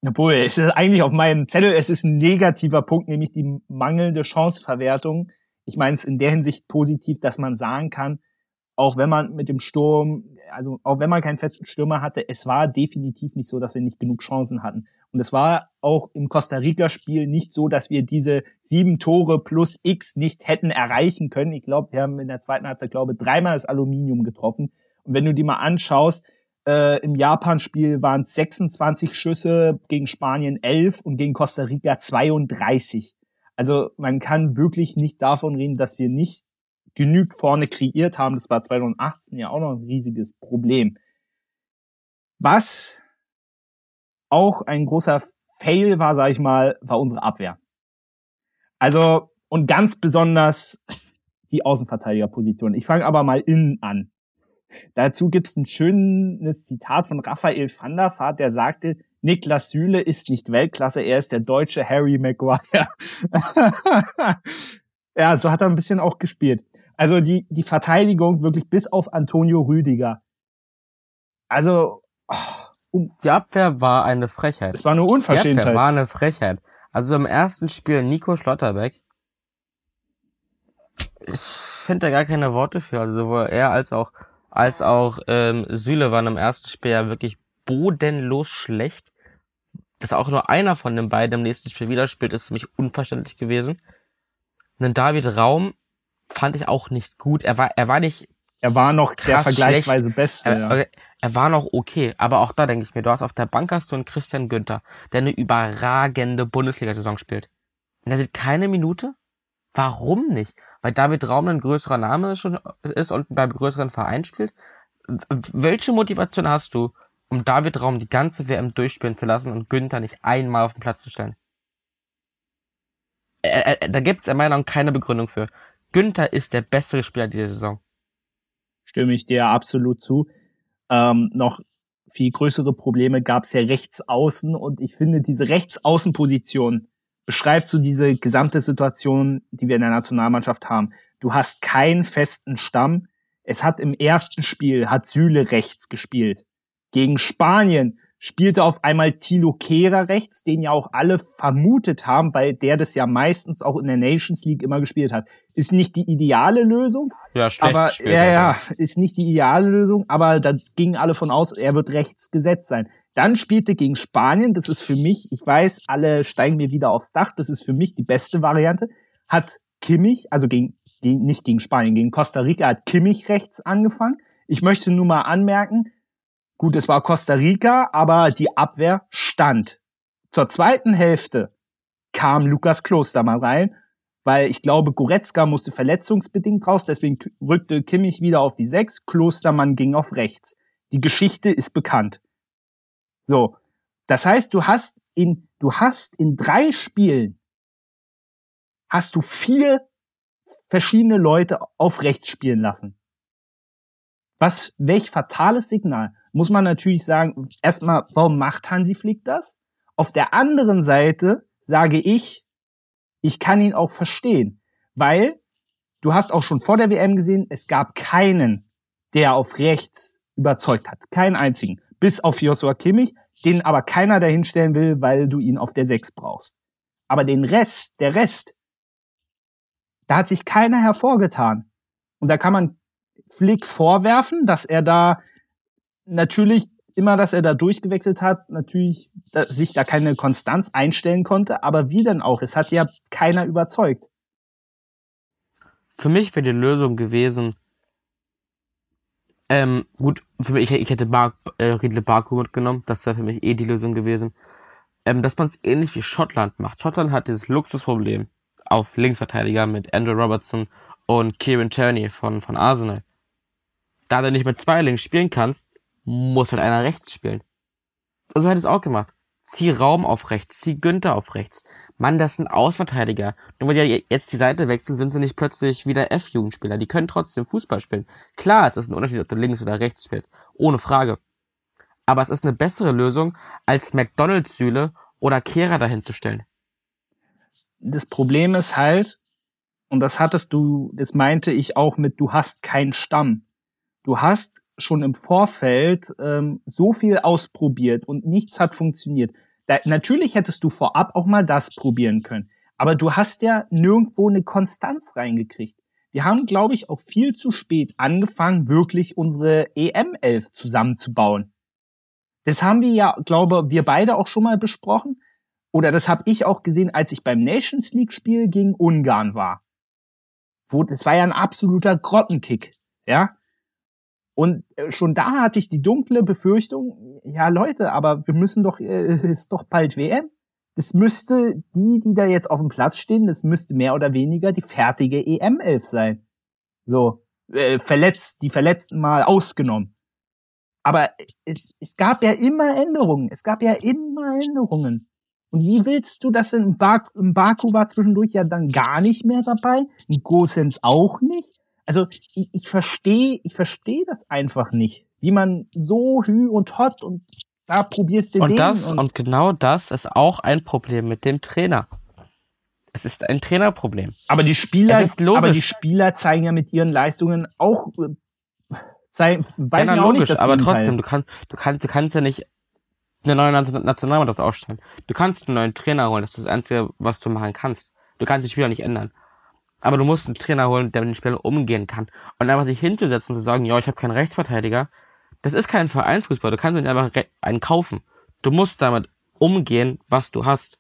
obwohl es ist eigentlich auf meinem Zettel, es ist ein negativer Punkt, nämlich die mangelnde Chanceverwertung. Ich meine es in der Hinsicht positiv, dass man sagen kann, auch wenn man mit dem Sturm, also auch wenn man keinen festen Stürmer hatte, es war definitiv nicht so, dass wir nicht genug Chancen hatten. Und es war auch im Costa Rica-Spiel nicht so, dass wir diese sieben Tore plus X nicht hätten erreichen können. Ich glaube, wir haben in der zweiten Halbzeit, glaube dreimal das Aluminium getroffen. Und wenn du die mal anschaust, äh, im Japan-Spiel waren es 26 Schüsse, gegen Spanien 11 und gegen Costa Rica 32. Also man kann wirklich nicht davon reden, dass wir nicht genug vorne kreiert haben. Das war 2018 ja auch noch ein riesiges Problem. Was auch ein großer Fail war, sag ich mal, war unsere Abwehr. Also, und ganz besonders die Außenverteidigerposition. Ich fange aber mal innen an. Dazu gibt's ein schönes Zitat von Raphael van der Vaart, der sagte, Niklas Süle ist nicht Weltklasse, er ist der deutsche Harry Maguire. ja, so hat er ein bisschen auch gespielt. Also die, die Verteidigung wirklich bis auf Antonio Rüdiger. Also, Die Abwehr war eine Frechheit. es war eine Die Abwehr Unverschämtheit. war eine Frechheit. Also im ersten Spiel Nico Schlotterbeck. Ich finde da gar keine Worte für. Also sowohl er als auch als auch ähm, Süle waren im ersten Spiel ja wirklich bodenlos schlecht. Dass auch nur einer von den beiden im nächsten Spiel wieder spielt, ist für mich unverständlich gewesen. Einen David Raum fand ich auch nicht gut. Er war, er war nicht Er war noch der vergleichsweise Beste. er, ja. Er, er war noch okay, aber auch da denke ich mir, du hast auf der Bank hast du einen Christian Günther, der eine überragende Bundesliga-Saison spielt. Und der sieht keine Minute? Warum nicht? Weil David Raum ein größerer Name schon ist und beim größeren Verein spielt? Welche Motivation hast du, um David Raum die ganze WM durchspielen zu lassen und Günther nicht einmal auf den Platz zu stellen? Äh, äh, da gibt's in meiner Meinung keine Begründung für. Günther ist der bessere Spieler dieser Saison. stimme ich dir absolut zu. Ähm, noch viel größere Probleme gab es ja rechts außen und ich finde, diese Rechtsaußenposition beschreibt so diese gesamte Situation, die wir in der Nationalmannschaft haben. Du hast keinen festen Stamm. Es hat im ersten Spiel, hat Süle rechts gespielt. Gegen Spanien spielte auf einmal Tilo Kehrer rechts, den ja auch alle vermutet haben, weil der das ja meistens auch in der Nations League immer gespielt hat. Ist nicht die ideale Lösung, Ja, schlecht aber gespielt. ja, ja, ist nicht die ideale Lösung, aber da gingen alle von aus, er wird rechts gesetzt sein. Dann spielte gegen Spanien, das ist für mich, ich weiß, alle steigen mir wieder aufs Dach, das ist für mich die beste Variante, hat Kimmich, also gegen, gegen, nicht gegen Spanien, gegen Costa Rica hat Kimmich rechts angefangen. Ich möchte nur mal anmerken, gut, es war Costa Rica, aber die Abwehr stand. Zur zweiten Hälfte kam Lukas Kloster mal rein, weil ich glaube, Goretzka musste verletzungsbedingt raus, deswegen rückte Kimmich wieder auf die Sechs, Klostermann ging auf rechts. Die Geschichte ist bekannt. So. Das heißt, du hast in, du hast in drei Spielen hast du vier verschiedene Leute auf rechts spielen lassen. Was, welch fatales Signal. Muss man natürlich sagen, erstmal, warum macht Hansi Flick das? Auf der anderen Seite sage ich, ich kann ihn auch verstehen, weil du hast auch schon vor der WM gesehen, es gab keinen, der auf rechts überzeugt hat. Keinen einzigen. Bis auf Joshua Kimmich, den aber keiner dahinstellen will, weil du ihn auf der 6 brauchst. Aber den Rest, der Rest, da hat sich keiner hervorgetan. Und da kann man Flick vorwerfen, dass er da natürlich immer, dass er da durchgewechselt hat, natürlich sich da keine Konstanz einstellen konnte, aber wie denn auch? Es hat ja keiner überzeugt. Für mich wäre die Lösung gewesen, ähm, gut, für mich, ich, hätte Bar, äh, Riedle Baku mitgenommen, das wäre für mich eh die Lösung gewesen. Ähm, dass man es ähnlich wie Schottland macht. Schottland hat dieses Luxusproblem auf Linksverteidiger mit Andrew Robertson und Kieran Tierney von, von Arsenal. Da du nicht mit zwei Links spielen kannst, muss halt einer rechts spielen. Also hätte es auch gemacht. Zieh Raum auf rechts, zieh Günther auf rechts. Mann, das sind Ausverteidiger. Nur weil die jetzt die Seite wechseln, sind sie nicht plötzlich wieder F-Jugendspieler. Die können trotzdem Fußball spielen. Klar, es ist ein Unterschied, ob du links oder rechts spielst. Ohne Frage. Aber es ist eine bessere Lösung, als McDonalds-Sühle oder Kehrer dahin zu stellen. Das Problem ist halt, und das hattest du, das meinte ich auch mit, du hast keinen Stamm. Du hast schon im Vorfeld ähm, so viel ausprobiert und nichts hat funktioniert. Da, natürlich hättest du vorab auch mal das probieren können. Aber du hast ja nirgendwo eine Konstanz reingekriegt. Wir haben, glaube ich, auch viel zu spät angefangen, wirklich unsere EM-11 zusammenzubauen. Das haben wir ja, glaube wir beide auch schon mal besprochen. Oder das habe ich auch gesehen, als ich beim Nations League-Spiel gegen Ungarn war. Wo, das war ja ein absoluter Grottenkick. Ja, und äh, schon da hatte ich die dunkle Befürchtung, ja Leute, aber wir müssen doch, äh, ist doch bald WM. Das müsste, die, die da jetzt auf dem Platz stehen, das müsste mehr oder weniger die fertige EM-Elf sein. So, äh, verletzt, die Verletzten mal ausgenommen. Aber es, es gab ja immer Änderungen. Es gab ja immer Änderungen. Und wie willst du das denn? Im, Bak Im Baku war zwischendurch ja dann gar nicht mehr dabei. Ein Gosens auch nicht. Also ich, ich verstehe, ich verstehe das einfach nicht, wie man so hü und hot und da probierst du und das und, und genau das ist auch ein Problem mit dem Trainer. Es ist ein Trainerproblem. Aber die Spieler, aber die Spieler zeigen ja mit ihren Leistungen auch äh, zeigen, weiß ja, auch logisch, nicht das aber Gegenteil. trotzdem, du kannst, du kannst, du kannst ja nicht eine neue Nationalmannschaft aufstellen. Du kannst einen neuen Trainer holen, das ist das Einzige, was du machen kannst. Du kannst die Spieler nicht ändern. Aber du musst einen Trainer holen, der mit den Spielern umgehen kann. Und einfach sich hinzusetzen und zu sagen, ja, ich habe keinen Rechtsverteidiger, das ist kein Vereinsfußball. Du kannst nicht einfach einen kaufen. Du musst damit umgehen, was du hast.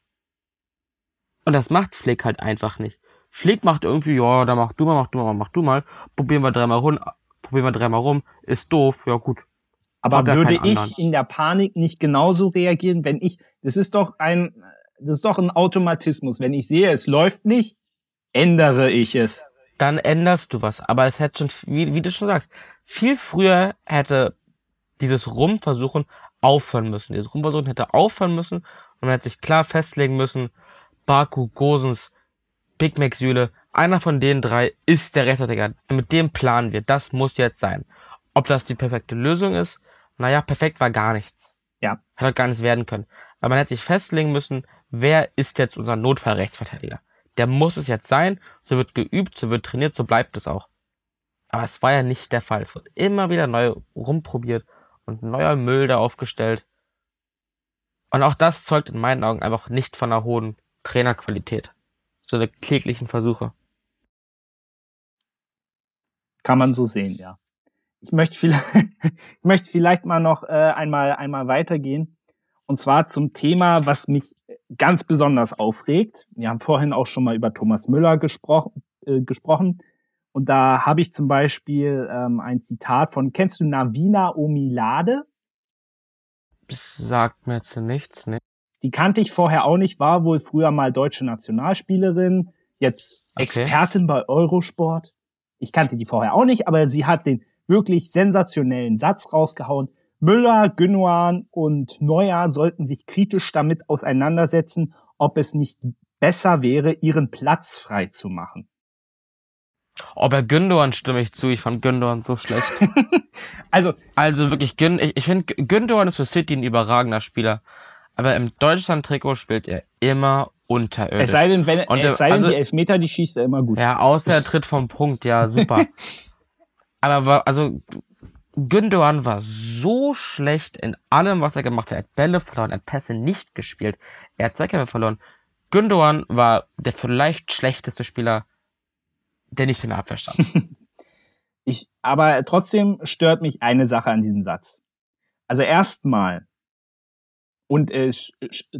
Und das macht Flick halt einfach nicht. Flick macht irgendwie, ja, da mach du mal, mach du mal, mach du mal. Probieren wir dreimal rum, probieren wir dreimal rum. Ist doof, ja gut. Aber würde ich in der Panik nicht genauso reagieren, wenn ich, das ist doch ein, das ist doch ein Automatismus. Wenn ich sehe, es läuft nicht, ändere ich es. Dann änderst du was. Aber es hätte schon, wie, wie du schon sagst, viel früher hätte dieses Rumversuchen aufhören müssen. Dieses Rumversuchen hätte aufhören müssen und man hätte sich klar festlegen müssen, Baku, Gosens, Big Mac Süle, einer von den drei ist der Rechtsverteidiger. Mit dem planen wir. Das muss jetzt sein. Ob das die perfekte Lösung ist? Naja, perfekt war gar nichts. Ja. Hätte gar nichts werden können. Aber man hätte sich festlegen müssen, wer ist jetzt unser Notfallrechtsverteidiger? Der muss es jetzt sein, so wird geübt, so wird trainiert, so bleibt es auch. Aber es war ja nicht der Fall. Es wird immer wieder neu rumprobiert und neuer Müll da aufgestellt. Und auch das zeugt in meinen Augen einfach nicht von einer hohen Trainerqualität. So eine kläglichen Versuche. Kann man so sehen, ja. Ich möchte vielleicht, ich möchte vielleicht mal noch äh, einmal, einmal weitergehen. Und zwar zum Thema, was mich ganz besonders aufregt. Wir haben vorhin auch schon mal über Thomas Müller gesprochen, äh, gesprochen. Und da habe ich zum Beispiel ähm, ein Zitat von, kennst du Navina Omilade? Das sagt mir jetzt nichts, ne? Die kannte ich vorher auch nicht, war wohl früher mal deutsche Nationalspielerin, jetzt Okay. Expertin bei Eurosport. Ich kannte die vorher auch nicht, aber sie hat den wirklich sensationellen Satz rausgehauen. Müller, Gündogan und Neuer sollten sich kritisch damit auseinandersetzen, ob es nicht besser wäre, ihren Platz frei zu machen. Oh, bei Gündogan stimme ich zu. Ich fand Gündogan so schlecht. Also, Also wirklich, Gün ich, ich finde, Gündogan ist für City ein überragender Spieler. Aber im Deutschland-Trikot spielt er immer unterirdisch. es sei denn, wenn, Und, es sei denn, also- die Elfmeter, die schießt er immer gut. Ja, außer er tritt vom Punkt, ja, super. Aber also, Gündogan war so schlecht in allem, was er gemacht hat. Er hat Bälle verloren, er hat Pässe nicht gespielt, er hat Zweikämpfe verloren. Gündogan war der vielleicht schlechteste Spieler, der nicht in der Abwehr stand. Ich, aber trotzdem stört mich eine Sache an diesem Satz. Also erstmal, und es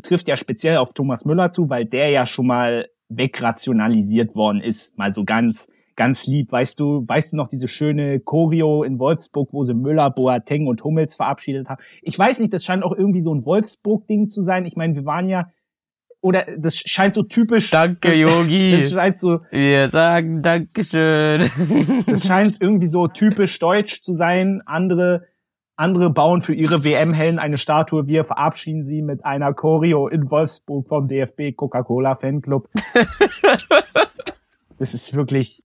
trifft ja speziell auf Thomas Müller zu, weil der ja schon mal wegrationalisiert worden ist, mal so ganz, ganz lieb. Weißt du, weißt du noch diese schöne Choreo in Wolfsburg, wo sie Müller, Boateng und Hummels verabschiedet haben? Ich weiß nicht, das scheint auch irgendwie so ein Wolfsburg-Ding zu sein. Ich meine, wir waren ja, oder das scheint so typisch. Danke, Das Yogi. scheint so, Wir sagen Dankeschön. es scheint irgendwie so typisch deutsch zu sein. Andere, andere bauen für ihre WM-Helden eine Statue. Wir verabschieden sie mit einer Choreo in Wolfsburg vom DFB Coca-Cola Fanclub. das ist wirklich,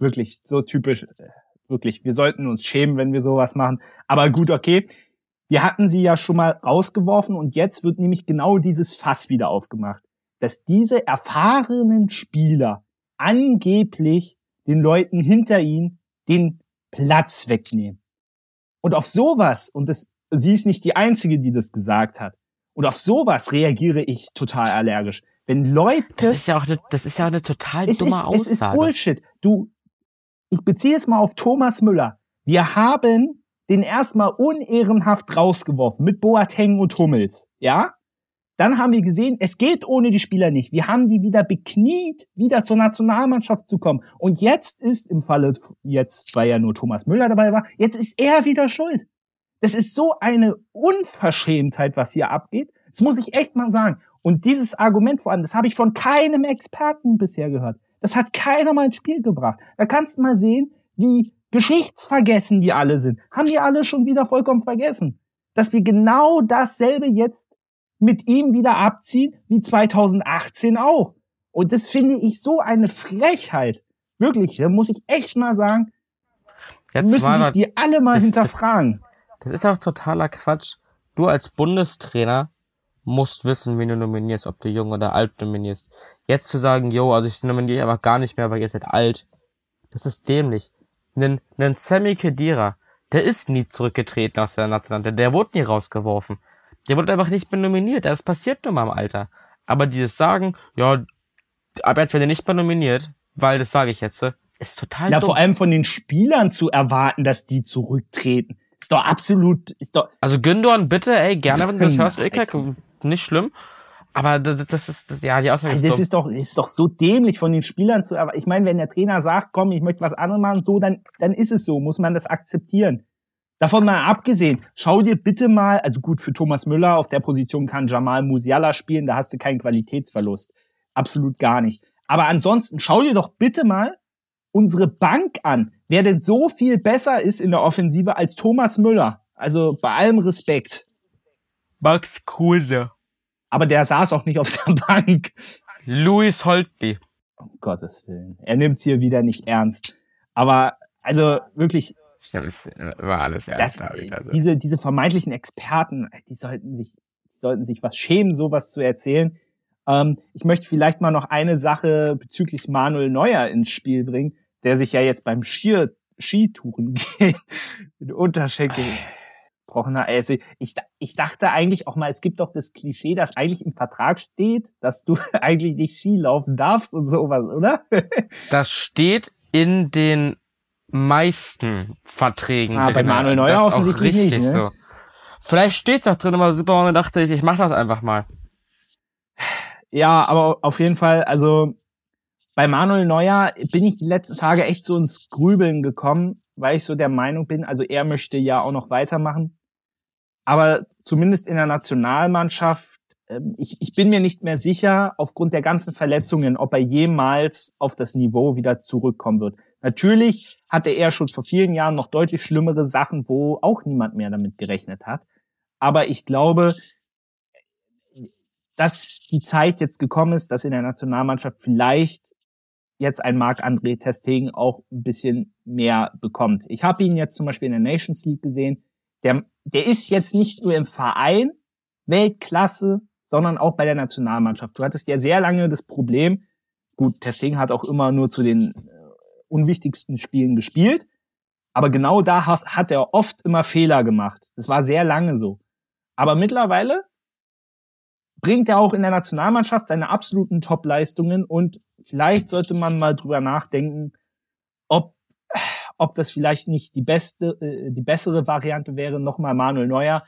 wirklich so typisch. äh, Wirklich, wir sollten uns schämen, wenn wir sowas machen. Aber gut, okay. Wir hatten sie ja schon mal rausgeworfen und jetzt wird nämlich genau dieses Fass wieder aufgemacht. Dass diese erfahrenen Spieler angeblich den Leuten hinter ihnen den Platz wegnehmen. Und auf sowas, und das, sie ist nicht die Einzige, die das gesagt hat, und auf sowas reagiere ich total allergisch. Wenn Leute Das ist ja auch eine, das ist ja auch eine total dumme ist, Aussage. Es ist Bullshit. Du, ich beziehe es mal auf Thomas Müller. Wir haben den erstmal unehrenhaft rausgeworfen mit Boateng und Hummels. Ja? Dann haben wir gesehen, es geht ohne die Spieler nicht. Wir haben die wieder bekniet, wieder zur Nationalmannschaft zu kommen. Und jetzt ist im Falle, jetzt, weil ja nur Thomas Müller dabei war, jetzt ist er wieder schuld. Das ist so eine Unverschämtheit, was hier abgeht. Das muss ich echt mal sagen. Und dieses Argument vor allem, das habe ich von keinem Experten bisher gehört. Das hat keiner mal ins Spiel gebracht. Da kannst du mal sehen, wie geschichtsvergessen die alle sind. Haben die alle schon wieder vollkommen vergessen. Dass wir genau dasselbe jetzt mit ihm wieder abziehen, wie 2018 auch. Und das finde ich so eine Frechheit. Wirklich, da muss ich echt mal sagen, Jetzt müssen sich die alle mal das- hinterfragen. Das ist auch totaler Quatsch. Du als Bundestrainer musst wissen, wen du nominierst, ob du jung oder alt nominierst. Jetzt zu sagen, yo, also ich nominiere einfach gar nicht mehr, weil ihr seid alt, das ist dämlich. Nen, nen Sammy Kedira, der ist nie zurückgetreten aus der Nationalmannschaft, der wurde nie rausgeworfen. Der wurde einfach nicht mehr nominiert, das passiert nur mal im Alter. Aber die das sagen, ja, aber jetzt werden die nicht mehr nominiert, weil das sage ich jetzt, ist total Ja, dumm. vor allem von den Spielern zu erwarten, dass die zurücktreten. Ist doch absolut, ist doch, Also Gündogan, bitte, ey, gerne, wenn du das hörst, Nein. Nicht schlimm. Aber das, das ist, das, ja, die Aussage Also ist das ist doch, ist doch so dämlich von den Spielern zu erwarten. Ich meine, wenn der Trainer sagt, komm, ich möchte was anderes machen, so, dann, dann ist es so, muss man das akzeptieren. Davon mal abgesehen, schau dir bitte mal, also gut, für Thomas Müller auf der Position kann Jamal Musiala spielen, da hast du keinen Qualitätsverlust. Absolut gar nicht. Aber ansonsten, schau dir doch bitte mal unsere Bank an, wer denn so viel besser ist in der Offensive als Thomas Müller. Also bei allem Respekt. Max Kruse. Aber der saß auch nicht auf der Bank. Luis Holtby. Um Gottes Willen. Er nimmt's hier wieder nicht ernst. Aber, also wirklich, Ich glaube, es war alles das, ernst. glaub ich, also. diese, diese vermeintlichen Experten, die sollten sich, die sollten sich was schämen, sowas zu erzählen. Ähm, ich möchte vielleicht mal noch eine Sache bezüglich Manuel Neuer ins Spiel bringen, der sich ja jetzt beim Skier, Skitouren gehen, den Unterschenkel gebrochen hat. Also ich, ich dachte eigentlich auch mal, es gibt doch das Klischee, dass eigentlich im Vertrag steht, dass du eigentlich nicht Ski laufen darfst und sowas, oder? Das steht in den meisten Verträgen. Ah, bei drin. Manuel Neuer Das ist auch offensichtlich nicht, richtig ne? so. Vielleicht steht's auch drin, aber Superman dachte ich, ich mach das einfach mal. Ja, aber auf jeden Fall, also bei Manuel Neuer bin ich die letzten Tage echt so ins Grübeln gekommen, weil ich so der Meinung bin, also er möchte ja auch noch weitermachen. Aber zumindest in der Nationalmannschaft, ähm, ich, ich bin mir nicht mehr sicher, aufgrund der ganzen Verletzungen, ob er jemals auf das Niveau wieder zurückkommen wird. Natürlich hatte er schon vor vielen Jahren noch deutlich schlimmere Sachen, wo auch niemand mehr damit gerechnet hat. Aber ich glaube, dass die Zeit jetzt gekommen ist, dass in der Nationalmannschaft vielleicht jetzt ein Marc-André Testegen auch ein bisschen mehr bekommt. Ich habe ihn jetzt zum Beispiel in der Nations League gesehen. Der, der ist jetzt nicht nur im Verein Weltklasse, sondern auch bei der Nationalmannschaft. Du hattest ja sehr lange das Problem, gut, Testegen hat auch immer nur zu den äh, unwichtigsten Spielen gespielt, aber genau da hat er oft immer Fehler gemacht. Das war sehr lange so. Aber mittlerweile bringt er auch in der Nationalmannschaft seine absoluten Top-Leistungen und vielleicht sollte man mal drüber nachdenken, ob, ob das vielleicht nicht die beste, äh, die bessere Variante wäre. Nochmal Manuel Neuer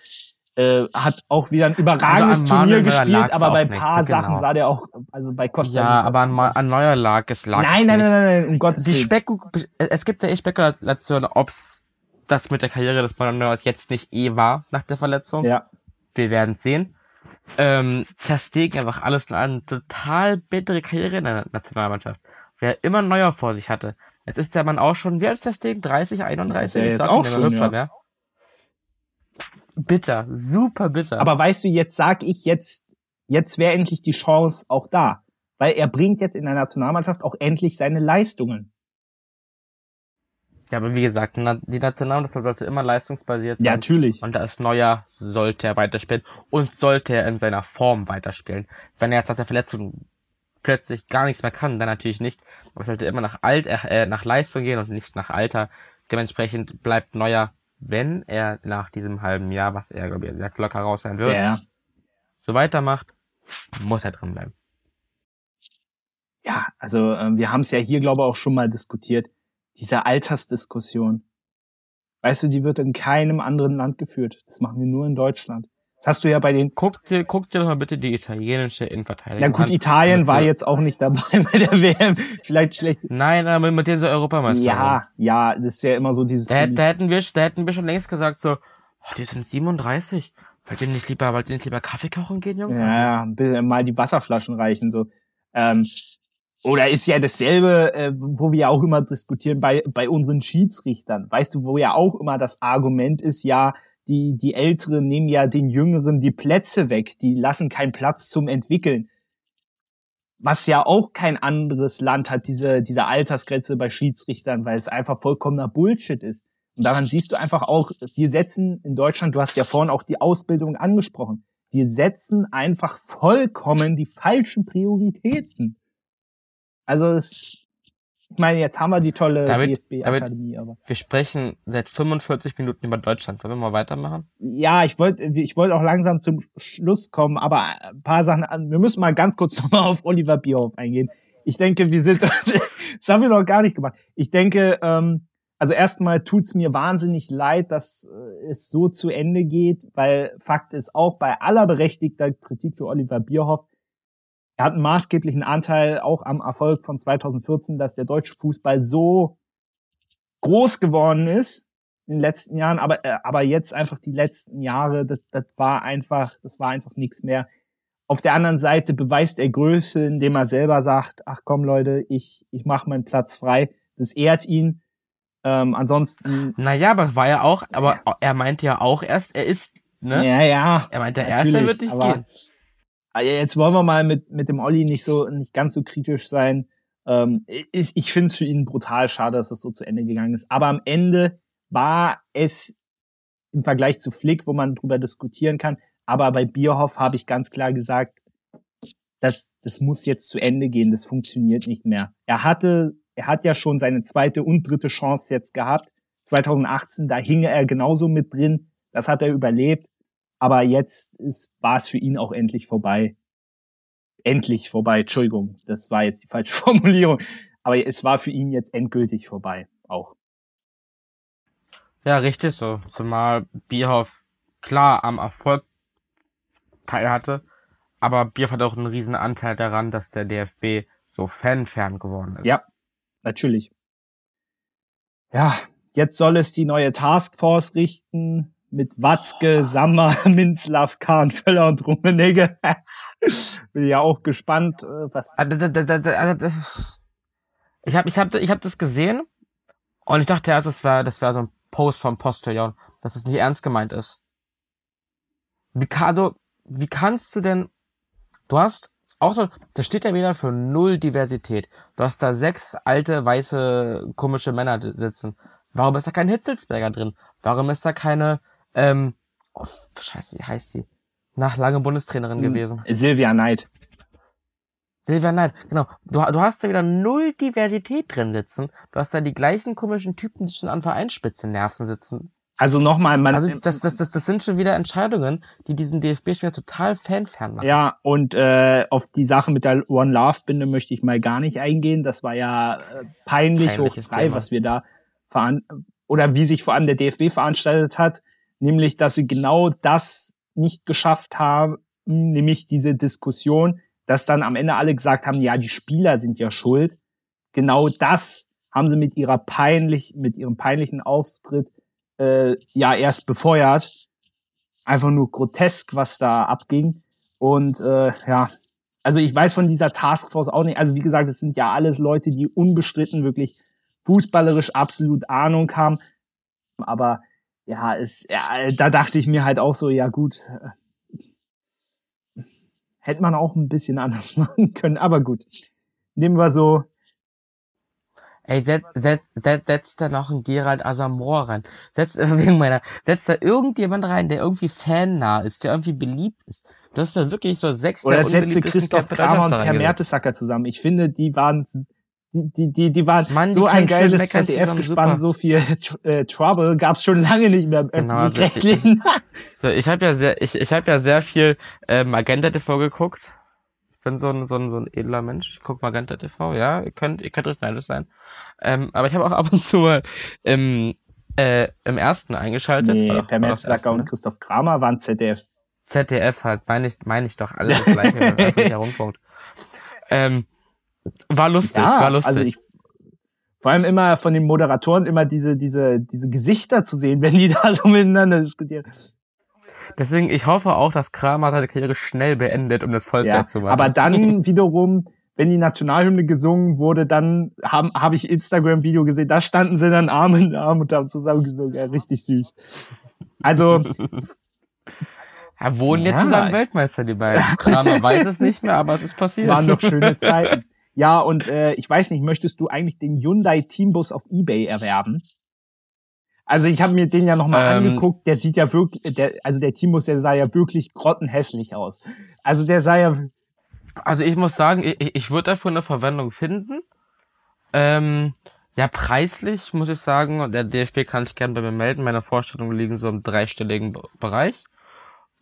äh, hat auch wieder ein überragendes also Turnier gespielt, aber bei paar nicht, Sachen genau. war der auch, also bei Costa Ja, aber an, an Neuer lag es lag Nein, nein, nein, nein, nein, um Gottes die Spekul Es gibt ja eh Spekulationen, ob's das mit der Karriere des Manuel Neuers jetzt nicht eh war nach der Verletzung. Ja. Wir werden sehen ähm, Testegen einfach alles in eine total bittere Karriere in der Nationalmannschaft. Wer immer neuer vor sich hatte. Jetzt ist der Mann auch schon, wie alt ist Testegen? 30, 31? Ja, jetzt auch schon, ja. Mehr. Bitter, super bitter. Aber weißt du, jetzt sag ich jetzt, jetzt wäre endlich die Chance auch da. Weil er bringt jetzt in der Nationalmannschaft auch endlich seine Leistungen. Ja, aber wie gesagt, die Nationalmannschaft sollte immer leistungsbasiert sein. Ja, natürlich. Und da ist Neuer, sollte er weiterspielen und sollte er in seiner Form weiterspielen. Wenn er jetzt nach der Verletzung plötzlich gar nichts mehr kann, dann natürlich nicht. Aber sollte immer nach Alt, äh, nach Leistung gehen und nicht nach Alter. Dementsprechend bleibt Neuer, wenn er nach diesem halben Jahr, was er, glaube ich, locker raus sein wird, ja. so weitermacht, muss er drin bleiben. Ja, also äh, wir haben es ja hier, glaube ich, auch schon mal diskutiert diese Altersdiskussion. Weißt du, die wird in keinem anderen Land geführt. Das machen wir nur in Deutschland. Das hast du ja bei den. Guck dir, guck dir doch mal bitte die italienische Innenverteidigung an. Ja gut, an. Italien war jetzt auch nicht dabei bei der WM. Vielleicht schlecht. Nein, aber mit denen so Europameister. Ja, ja, das ist ja immer so dieses. Da, da, hätten wir, da hätten wir schon längst gesagt so, oh, die sind 37. Wollt ihr nicht lieber, wollt ihr nicht lieber Kaffee kochen gehen, Jungs? Ja, ja, mal die Wasserflaschen reichen, so. Ähm, oder ist ja dasselbe, äh, wo wir auch immer diskutieren bei, bei unseren Schiedsrichtern. Weißt du, wo ja auch immer das Argument ist, ja, die, die Älteren nehmen ja den Jüngeren die Plätze weg, die lassen keinen Platz zum Entwickeln. Was ja auch kein anderes Land hat, diese, diese Altersgrenze bei Schiedsrichtern, weil es einfach vollkommener Bullshit ist. Und daran siehst du einfach auch, wir setzen in Deutschland, du hast ja vorhin auch die Ausbildung angesprochen, wir setzen einfach vollkommen die falschen Prioritäten. Also es, ich meine, jetzt haben wir die tolle DFB-Akademie, aber. Wir sprechen seit 45 Minuten über Deutschland. Wollen wir mal weitermachen? Ja, ich wollte ich wollte auch langsam zum Schluss kommen, aber ein paar Sachen, wir müssen mal ganz kurz nochmal auf Oliver Bierhoff eingehen. Ich denke, wir sind, das haben wir noch gar nicht gemacht. Ich denke, ähm, also erstmal tut's mir wahnsinnig leid, dass äh, es so zu Ende geht, weil Fakt ist auch bei aller berechtigter Kritik zu Oliver Bierhoff, er hat einen maßgeblichen Anteil auch am Erfolg von 2014, dass der deutsche Fußball so groß geworden ist in den letzten Jahren, aber, äh, aber jetzt einfach die letzten Jahre, das, das war einfach, das war einfach nichts mehr. Auf der anderen Seite beweist er Größe, indem er selber sagt, ach komm Leute, ich, ich mache meinen Platz frei. Das ehrt ihn. Ähm, ansonsten. Naja, aber war ja auch, aber er meinte ja auch erst, er ist, ne? Ja, ja. Er meinte erst, er wird nicht gehen. Ah, jetzt wollen wir mal mit, mit dem Olli nicht so, nicht ganz so kritisch sein. Ähm, ich ich finde es für ihn brutal schade, dass das so zu Ende gegangen ist. Aber am Ende war es im Vergleich zu Flick, wo man drüber diskutieren kann. Aber bei Bierhoff habe ich ganz klar gesagt, das, das muss jetzt zu Ende gehen. Das funktioniert nicht mehr. Er hatte, er hat ja schon seine zweite und dritte Chance jetzt gehabt. 2018, da hing er genauso mit drin. Das hat er überlebt. Aber jetzt ist, war es für ihn auch endlich vorbei. Endlich vorbei, Entschuldigung, das war jetzt die falsche Formulierung. Aber es war für ihn jetzt endgültig vorbei, auch. Ja, richtig so. Zumal Bierhoff klar am Erfolg teil hatte, aber Bierhoff hat auch einen riesen Anteil daran, dass der DFB so fanfern geworden ist. Ja, natürlich. Ja, jetzt soll es die neue Taskforce richten mit Watzke, Sammer, Minzlaff, Kahn, Völler und Rummenigge. Bin ja auch gespannt, äh, was. Ah, ich habe ich hab, ich hab das gesehen und ich dachte erst, das wäre das wär so ein Post vom Postillon, dass es nicht ernst gemeint ist. Wie, kann, also, wie kannst du denn, du hast auch so, das steht ja wieder für null Diversität. Du hast da sechs alte, weiße, komische Männer sitzen. Warum ist da kein Hitzelsberger drin? Warum ist da keine, ähm, oh, scheiße, wie heißt sie? Nach lange Bundestrainerin hm, gewesen. Silvia Neid. Silvia Neid, genau. Du, du hast da wieder null Diversität drin sitzen. Du hast da die gleichen komischen Typen, die schon an Vereinsspitze nerven sitzen. Also nochmal, man. Also das, das, das, das sind schon wieder Entscheidungen, die diesen DFB-Spieler total fanfern machen. Ja, und äh, auf die Sache mit der One Love Binde möchte ich mal gar nicht eingehen. Das war ja äh, peinlich hoch drei, was wir da veran oder wie sich vor allem der DFB veranstaltet hat, nämlich dass sie genau das nicht geschafft haben, nämlich diese Diskussion, dass dann am Ende alle gesagt haben, ja, die Spieler sind ja schuld. Genau das haben sie mit ihrer peinlich, mit ihrem peinlichen Auftritt äh, ja erst befeuert. Einfach nur grotesk, was da abging. Und äh, ja, also ich weiß von dieser Taskforce auch nicht. Also wie gesagt, es sind ja alles Leute, die unbestritten wirklich fußballerisch absolut Ahnung haben. Aber ja, es, ja, da dachte ich mir halt auch so, ja gut, äh, hätte man auch ein bisschen anders machen können. Aber gut, nehmen wir so Ey, setz, setz, setz, setz da noch einen Gerald Asamor rein. Setz, wegen meiner, setz da irgendjemand rein, der irgendwie fannah ist, der irgendwie beliebt ist. Du hast da wirklich so sechs Oder setze Christoph Kramer und Per Mertesacker zusammen. Ich finde, die waren, die, die, die waren Mann, so ein geiles ZDF-Gespann, so viel äh, Trouble gab's schon lange nicht mehr im genau, rechtlichen. so, ich habe ja sehr, ich, ich habe ja sehr viel äh, Magenta TV geguckt. Ich bin so ein, so ein, so ein edler Mensch. Ich guck Magenta TV, ja. Ihr könnt, ihr könnt richtig neidisch sein. Ähm, aber ich habe auch ab und zu mal im, äh, im ersten eingeschaltet. Nee, Per Mertesacker und ne? Christoph Kramer waren ZDF. ZDF halt, meine ich, meine ich doch, alles das gleiche, öffentlicher Rundfunk. Ähm, war lustig, ja, war lustig. Also ich, vor allem immer von den Moderatoren immer diese, diese, diese Gesichter zu sehen, wenn die da so miteinander diskutieren. Deswegen, ich hoffe auch, dass Kramer seine Karriere schnell beendet, um das Vollzeit ja, zu machen. Aber dann wiederum wenn die Nationalhymne gesungen wurde, dann habe hab ich Instagram-Video gesehen, da standen sie dann Arm in Arm und haben zusammen gesungen. Ja, richtig süß. Also. Ja, wurden ja. jetzt zusammen Weltmeister, die beiden. Kramer weiß es nicht mehr, aber es ist passiert. Waren doch schöne Zeiten. Ja, und äh, ich weiß nicht, möchtest du eigentlich den Hyundai Teambus auf Ebay erwerben? Also ich habe mir den ja nochmal ähm, angeguckt, der sieht ja wirklich, der, also der Teambus, der sah ja wirklich grottenhässlich aus. Also der sah ja also ich muss sagen, ich, ich würde dafür eine Verwendung finden. Ähm, ja, preislich muss ich sagen, der DFB kann sich gerne bei mir melden. Meine Vorstellungen liegen so im dreistelligen Bereich.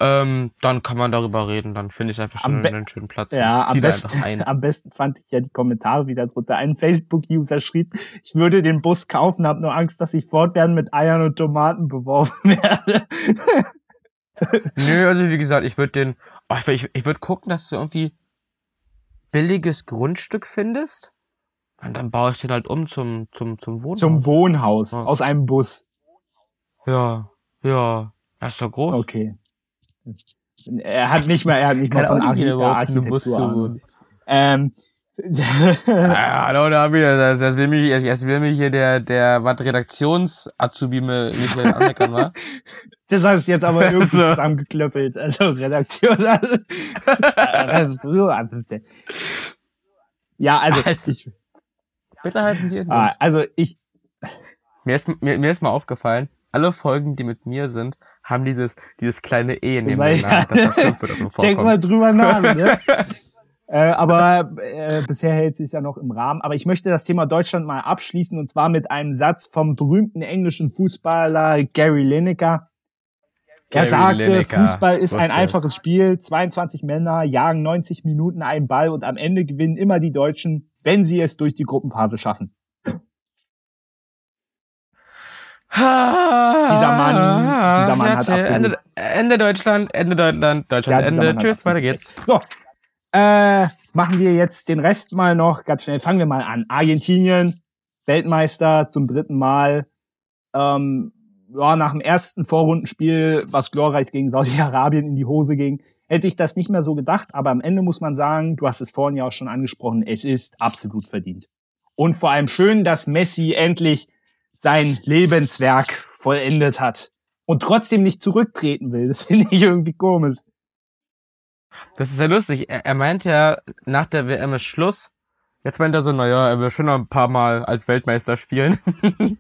Ähm, dann kann man darüber reden, dann finde ich einfach schon einen schönen Platz. Ja, am besten, am besten fand ich ja die Kommentare wieder drunter. Ein Facebook-User schrieb, ich würde den Bus kaufen, habe nur Angst, dass ich fortwährend mit Eiern und Tomaten beworfen werde. Nö, also wie gesagt, ich würde den, oh, ich, ich würde gucken, dass du irgendwie billiges Grundstück findest, und dann baue ich den halt um zum, zum, zum Wohnhaus. Zum Wohnhaus, ja. aus einem Bus. Ja, ja. Er ist doch groß. Okay. Er hat nicht mehr, er hat nicht mal von Architektur Ähm, ja, hallo, da wieder, das, das will mich, jetzt will mich hier der, der, was Redaktions-Azubi mich anerkennen, wa? Das heißt jetzt aber irgendwie so. zusammengeklöppelt. Also Redaktion. Also, ja, also, also ich. Bitte halten Sie ah, Also ich. Mir ist, mir, mir ist mal aufgefallen, alle Folgen, die mit mir sind, haben dieses, dieses kleine E in ja, dass das Schimpfwort vorkommt. Denk mal drüber nach, ne? äh, aber äh, bisher hält sie es ja noch im Rahmen. Aber ich möchte das Thema Deutschland mal abschließen und zwar mit einem Satz vom berühmten englischen Fußballer Gary Lineker. Er sagte, Lineker. Fußball ist ein einfaches Spiel. 22 Männer jagen 90 Minuten einen Ball und am Ende gewinnen immer die Deutschen, wenn sie es durch die Gruppenphase schaffen. Dieser Mann, dieser Mann hat absolut... Ende, Ende Deutschland, Ende Deutschland, Deutschland, ja, Ende. Tschüss, weiter geht's. So, äh, machen wir jetzt den Rest mal noch ganz schnell. Fangen wir mal an. Argentinien, Weltmeister zum dritten Mal. Ähm, ja, nach dem ersten Vorrundenspiel, was glorreich gegen Saudi-Arabien in die Hose ging, hätte ich das nicht mehr so gedacht. Aber am Ende muss man sagen, du hast es vorhin ja auch schon angesprochen, es ist absolut verdient. Und vor allem schön, dass Messi endlich sein Lebenswerk vollendet hat und trotzdem nicht zurücktreten will. Das finde ich irgendwie komisch. Das ist ja lustig. Er, er meint ja, nach der WM ist Schluss. Jetzt meint er so, naja, er will schon noch ein paar Mal als Weltmeister spielen.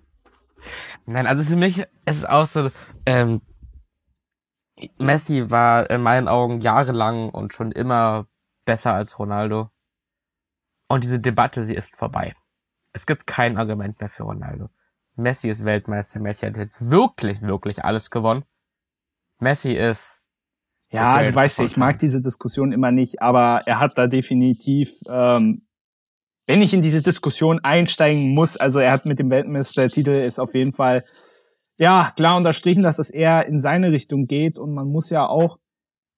Nein, also für mich ist es auch so, ähm, Messi war in meinen Augen jahrelang und schon immer besser als Ronaldo. Und diese Debatte, sie ist vorbei. Es gibt kein Argument mehr für Ronaldo. Messi ist Weltmeister. Messi hat jetzt wirklich, wirklich alles gewonnen. Messi ist. Ja, du weißt ja, ich mag diese Diskussion immer nicht, aber er hat da definitiv, ähm, wenn ich in diese Diskussion einsteigen muss, also er hat mit dem Weltmeistertitel ist auf jeden Fall ja klar unterstrichen, dass das eher in seine Richtung geht und man muss ja auch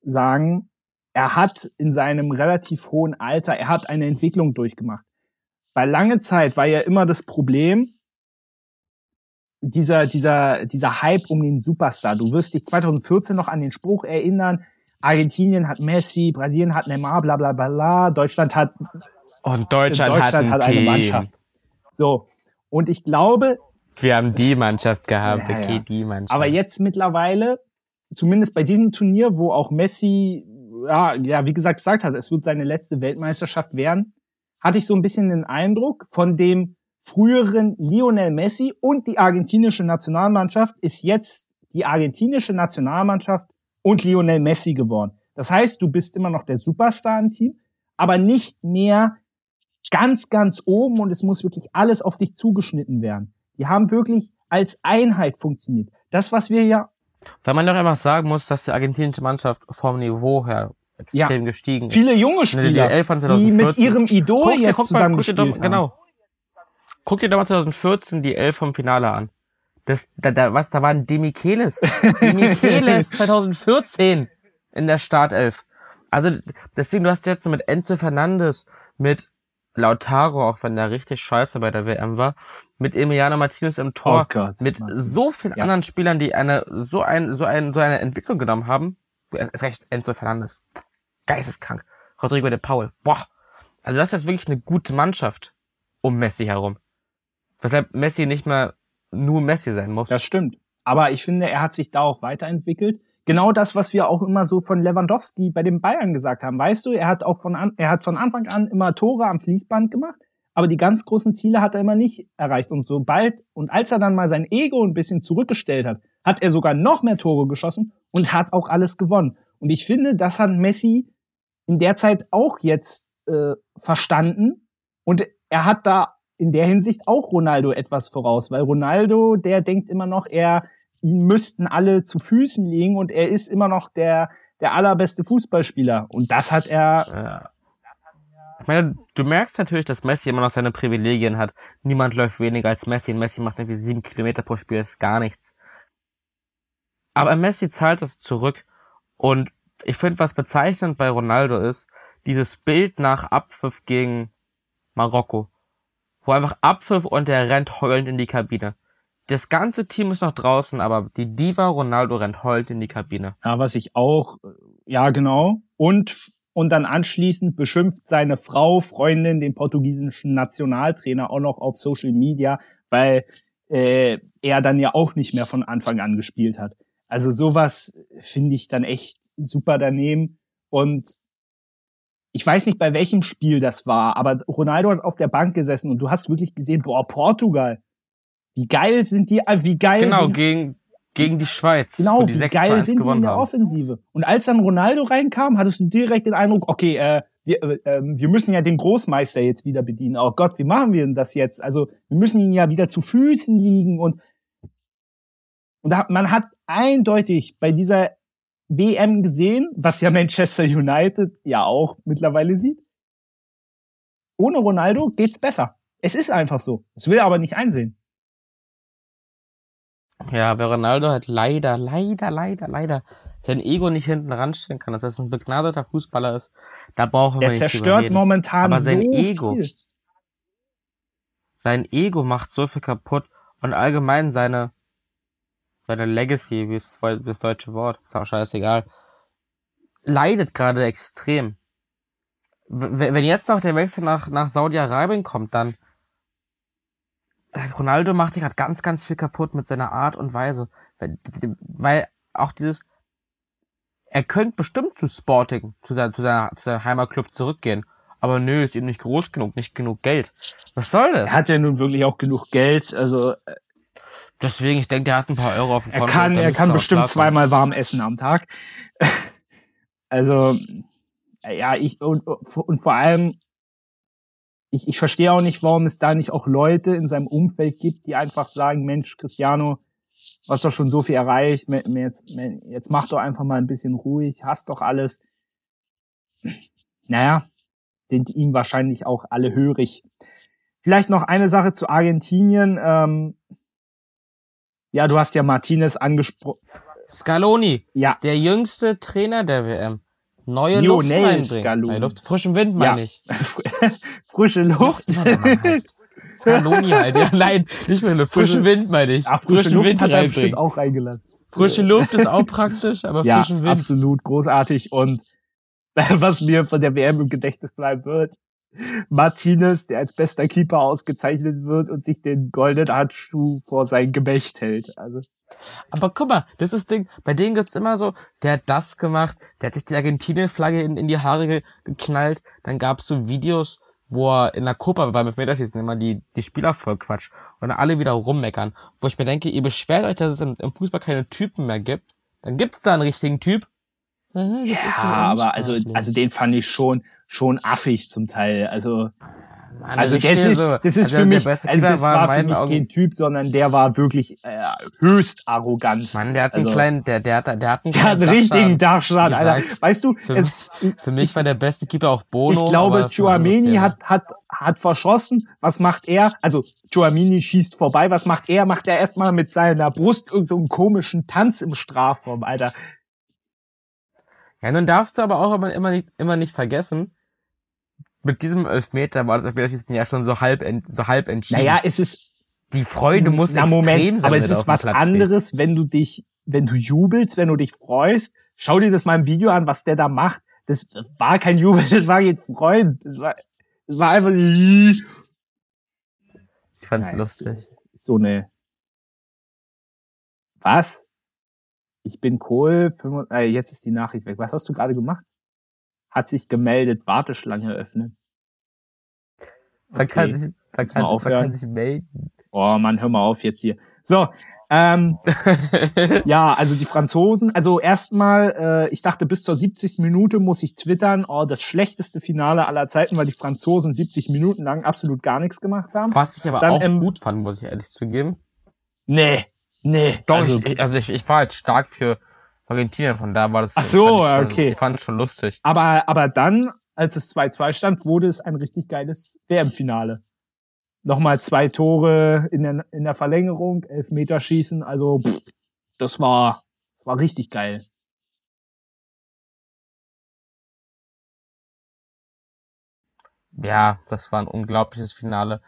sagen, er hat in seinem relativ hohen Alter, er hat eine Entwicklung durchgemacht. Weil lange Zeit war ja immer das Problem, dieser, dieser, dieser Hype um den Superstar. Du wirst dich 2014 noch an den Spruch erinnern, Argentinien hat Messi, Brasilien hat Neymar, bla bla bla, Deutschland hat und Deutschland, Deutschland hat, hat eine Mannschaft. So. Und ich glaube. Wir haben die Mannschaft gehabt, ja, okay, ja. die Mannschaft. Aber jetzt mittlerweile, zumindest bei diesem Turnier, wo auch Messi, ja, ja, wie gesagt, gesagt hat, es wird seine letzte Weltmeisterschaft werden, hatte ich so ein bisschen den Eindruck von dem früheren Lionel Messi und die argentinische Nationalmannschaft ist jetzt die argentinische Nationalmannschaft und Lionel Messi geworden. Das heißt, du bist immer noch der Superstar im Team, aber nicht mehr ganz, ganz oben und es muss wirklich alles auf dich zugeschnitten werden. Die haben wirklich als Einheit funktioniert. Das, was wir ja. Weil man doch einfach sagen muss, dass die argentinische Mannschaft vom Niveau her extrem ja, gestiegen ist. Viele junge Spieler, die, mit ihrem Idol guck jetzt zusammen mal, gespielt haben. Genau. Guck dir damals 2014 die Elf vom Finale an. Das, da, da, was, da waren Demichelis. Demichelis 2014 in der Startelf. Also, deswegen, du hast jetzt so mit Enzo Fernandes, mit Lautaro, auch wenn der richtig scheiße bei der WM war, mit Emiliano Martinez im Tor, oh Gott, mit Martin. so vielen ja. anderen Spielern, die eine, so ein, so ein, so eine Entwicklung genommen haben. Ist recht, Enzo Fernandes. Geisteskrank. Rodrigo de Paul. Boah. Also das ist wirklich eine gute Mannschaft um Messi herum. Weshalb Messi nicht mehr nur Messi sein muss. Das stimmt. Aber ich finde, er hat sich da auch weiterentwickelt. Genau das, was wir auch immer so von Lewandowski bei den Bayern gesagt haben. Weißt du, er hat auch von, an, er hat von Anfang an immer Tore am Fließband gemacht, aber die ganz großen Ziele hat er immer nicht erreicht. Und sobald, und als er dann mal sein Ego ein bisschen zurückgestellt hat, hat er sogar noch mehr Tore geschossen und hat auch alles gewonnen. Und ich finde, das hat Messi in der Zeit auch jetzt äh, verstanden. Und er hat da in der Hinsicht auch Ronaldo etwas voraus, weil Ronaldo, der denkt immer noch, er ihn müssten alle zu Füßen liegen und er ist immer noch der der allerbeste Fußballspieler und das hat er ja. Ich meine, du merkst natürlich, dass Messi immer noch seine Privilegien hat. Niemand läuft weniger als Messi. Messi macht irgendwie sieben Kilometer pro Spiel, ist gar nichts. Aber Messi zahlt das zurück. Und ich finde, was bezeichnend bei Ronaldo ist, dieses Bild nach Abpfiff gegen Marokko wo einfach Abpfiff und der rennt heulend in die Kabine. Das ganze Team ist noch draußen, aber die Diva Ronaldo rennt heulend in die Kabine. Ja, was ich auch, ja genau. Und, und dann anschließend beschimpft seine Frau, Freundin, den portugiesischen Nationaltrainer auch noch auf Social Media, weil äh, er dann ja auch nicht mehr von Anfang an gespielt hat. Also sowas finde ich dann echt super daneben. Und ich weiß nicht, bei welchem Spiel das war, aber Ronaldo hat auf der Bank gesessen und du hast wirklich gesehen, boah, Portugal. Wie geil sind die, äh, wie geil Genau, sind, gegen, gegen die Schweiz. Genau, wie geil sind die in der haben. Offensive. Und als dann Ronaldo reinkam, hattest du direkt den Eindruck, okay, äh, wir, äh, ähm, wir müssen ja den Großmeister jetzt wieder bedienen. Oh Gott, wie machen wir denn das jetzt? Also, wir müssen ihn ja wieder zu Füßen liegen und, und da, man hat eindeutig bei dieser WM gesehen, was ja Manchester United ja auch mittlerweile sieht. Ohne Ronaldo geht's besser. Es ist einfach so. Es will er aber nicht einsehen. Ja, aber Ronaldo hat leider, leider, leider, leider sein Ego nicht hinten ranstellen kann, dass er ein begnadeter Fußballer ist, da brauchen wir Der nicht zerstört momentan Aber sein so Ego. viel. Sein Ego macht so viel kaputt und allgemein seine, seine Legacy, wie ist das deutsche Wort, ist auch scheißegal, leidet gerade extrem. Wenn jetzt noch der Wechsel nach, nach Saudi-Arabien kommt, dann Ronaldo macht sich gerade ganz, ganz viel kaputt mit seiner Art und Weise. Weil, auch dieses, er könnte bestimmt zu Sporting, zu seinem, zu seiner, zu seinem Heimatclub zurückgehen. Aber nö, ist ihm nicht groß genug, nicht genug Geld. Was soll das? Er hat ja nun wirklich auch genug Geld. Also Deswegen, ich denke, der hat ein paar Euro auf dem er Konto. kann, da er kann bestimmt zweimal warm essen am Tag. also ja, ich und, und vor allem ich, ich verstehe auch nicht, warum es da nicht auch Leute in seinem Umfeld gibt, die einfach sagen, Mensch, Cristiano, du hast doch schon so viel erreicht, jetzt, jetzt mach doch einfach mal ein bisschen ruhig, hast doch alles. Naja, sind ihm wahrscheinlich auch alle hörig. Vielleicht noch eine Sache zu Argentinien. Ähm, ja, du hast ja Martinez angesprochen. Scaloni, Ja, der jüngste Trainer der WM. Neue Lionel Luft reinbringen. Scaloni. Neue Luft, frischen Wind meine Ja. ich. frische Luft. Scaloni halt, ja, nein, nicht mehr Luft, frischen Wind meine ich. Ach, frische frischen Luft Wind hat er bestimmt auch reingelassen. Frische Luft ist auch praktisch, aber Ja, frischen Wind. absolut großartig. Und was mir von der WM im Gedächtnis bleiben wird, Martinez, der als bester Keeper ausgezeichnet wird und sich den goldenen Handschuh vor sein Gemächt hält. Also Aber guck mal, das ist das Ding, bei denen gibt's immer so, der hat das gemacht, der hat sich die Argentinien-Flagge in, in die Haare ge geknallt, dann gab's so Videos, wo er in der Copa beim Elfmeterschießen immer die, die Spieler voll quatscht und dann alle wieder rummeckern. Wo ich mir denke, ihr beschwert euch, dass es im, im Fußball keine Typen mehr gibt. Dann gibt's da einen richtigen Typ. Das ja, aber also also den fand ich schon schon affig zum Teil. Also Mann, also das ist so. das ist Also für mich also das war war für mich Augen kein Typ, sondern der war wirklich äh, höchst arrogant. Mann, der hat einen Also- kleinen, der, der hat, der hat einen Der hat einen richtigen Dachschaden. Alter. Weißt du, Für, es, mich, für mich war der beste Keeper auch Bono. ich glaube, Thema. hat, hat, hat verschossen. Was macht er? Also, Chouameni schießt vorbei. Was macht er? Macht er erstmal mit seiner Brust irgendeinen so einen komischen Tanz im Strafraum, Alter. Ja, nun darfst du aber auch immer, immer, nicht, immer nicht vergessen, mit diesem Elfmeter war das Elfmeterschießen ja schon so halb, ent, so halb entschieden. Naja, es ist, die Freude muss na extrem Moment, sein, aber es ist was Platz anderes, wenn du dich, wenn du jubelst, wenn du dich freust. Schau dir das mal im Video an, was der da macht. Das, das war kein Jubel, das war kein Freund. Das war, das war einfach Stehst. Ich fand's Ja, es- lustig. so eine. Was? Ich bin Kohl. 25 Äh, jetzt ist die Nachricht weg. Was hast du gerade gemacht? Hat sich gemeldet. Warteschlange öffnen. Man kann Okay. sich, man kann, man kann sich melden. Oh Mann, hör mal auf jetzt hier. So, ähm, ja, also die Franzosen. Also erstmal, äh, ich dachte, bis zur 70. Minute muss ich twittern, oh, das schlechteste Finale aller Zeiten, weil die Franzosen 70 Minuten lang absolut gar nichts gemacht haben. Was ich aber Dann, auch ähm, gut fand, muss ich ehrlich zugeben. Nee, nee. Doch, also, ich, ich- also ich, ich war halt stark für Argentinien, von da war das. Ach so, fand schon, okay. Ich fand schon lustig. Aber, aber dann, als es 2-2 stand, wurde es ein richtig geiles WM-Finale. Nochmal zwei Tore in der, in der Verlängerung, Elfmeterschießen, also pff, das war, war richtig geil. Ja, das war ein unglaubliches Finale.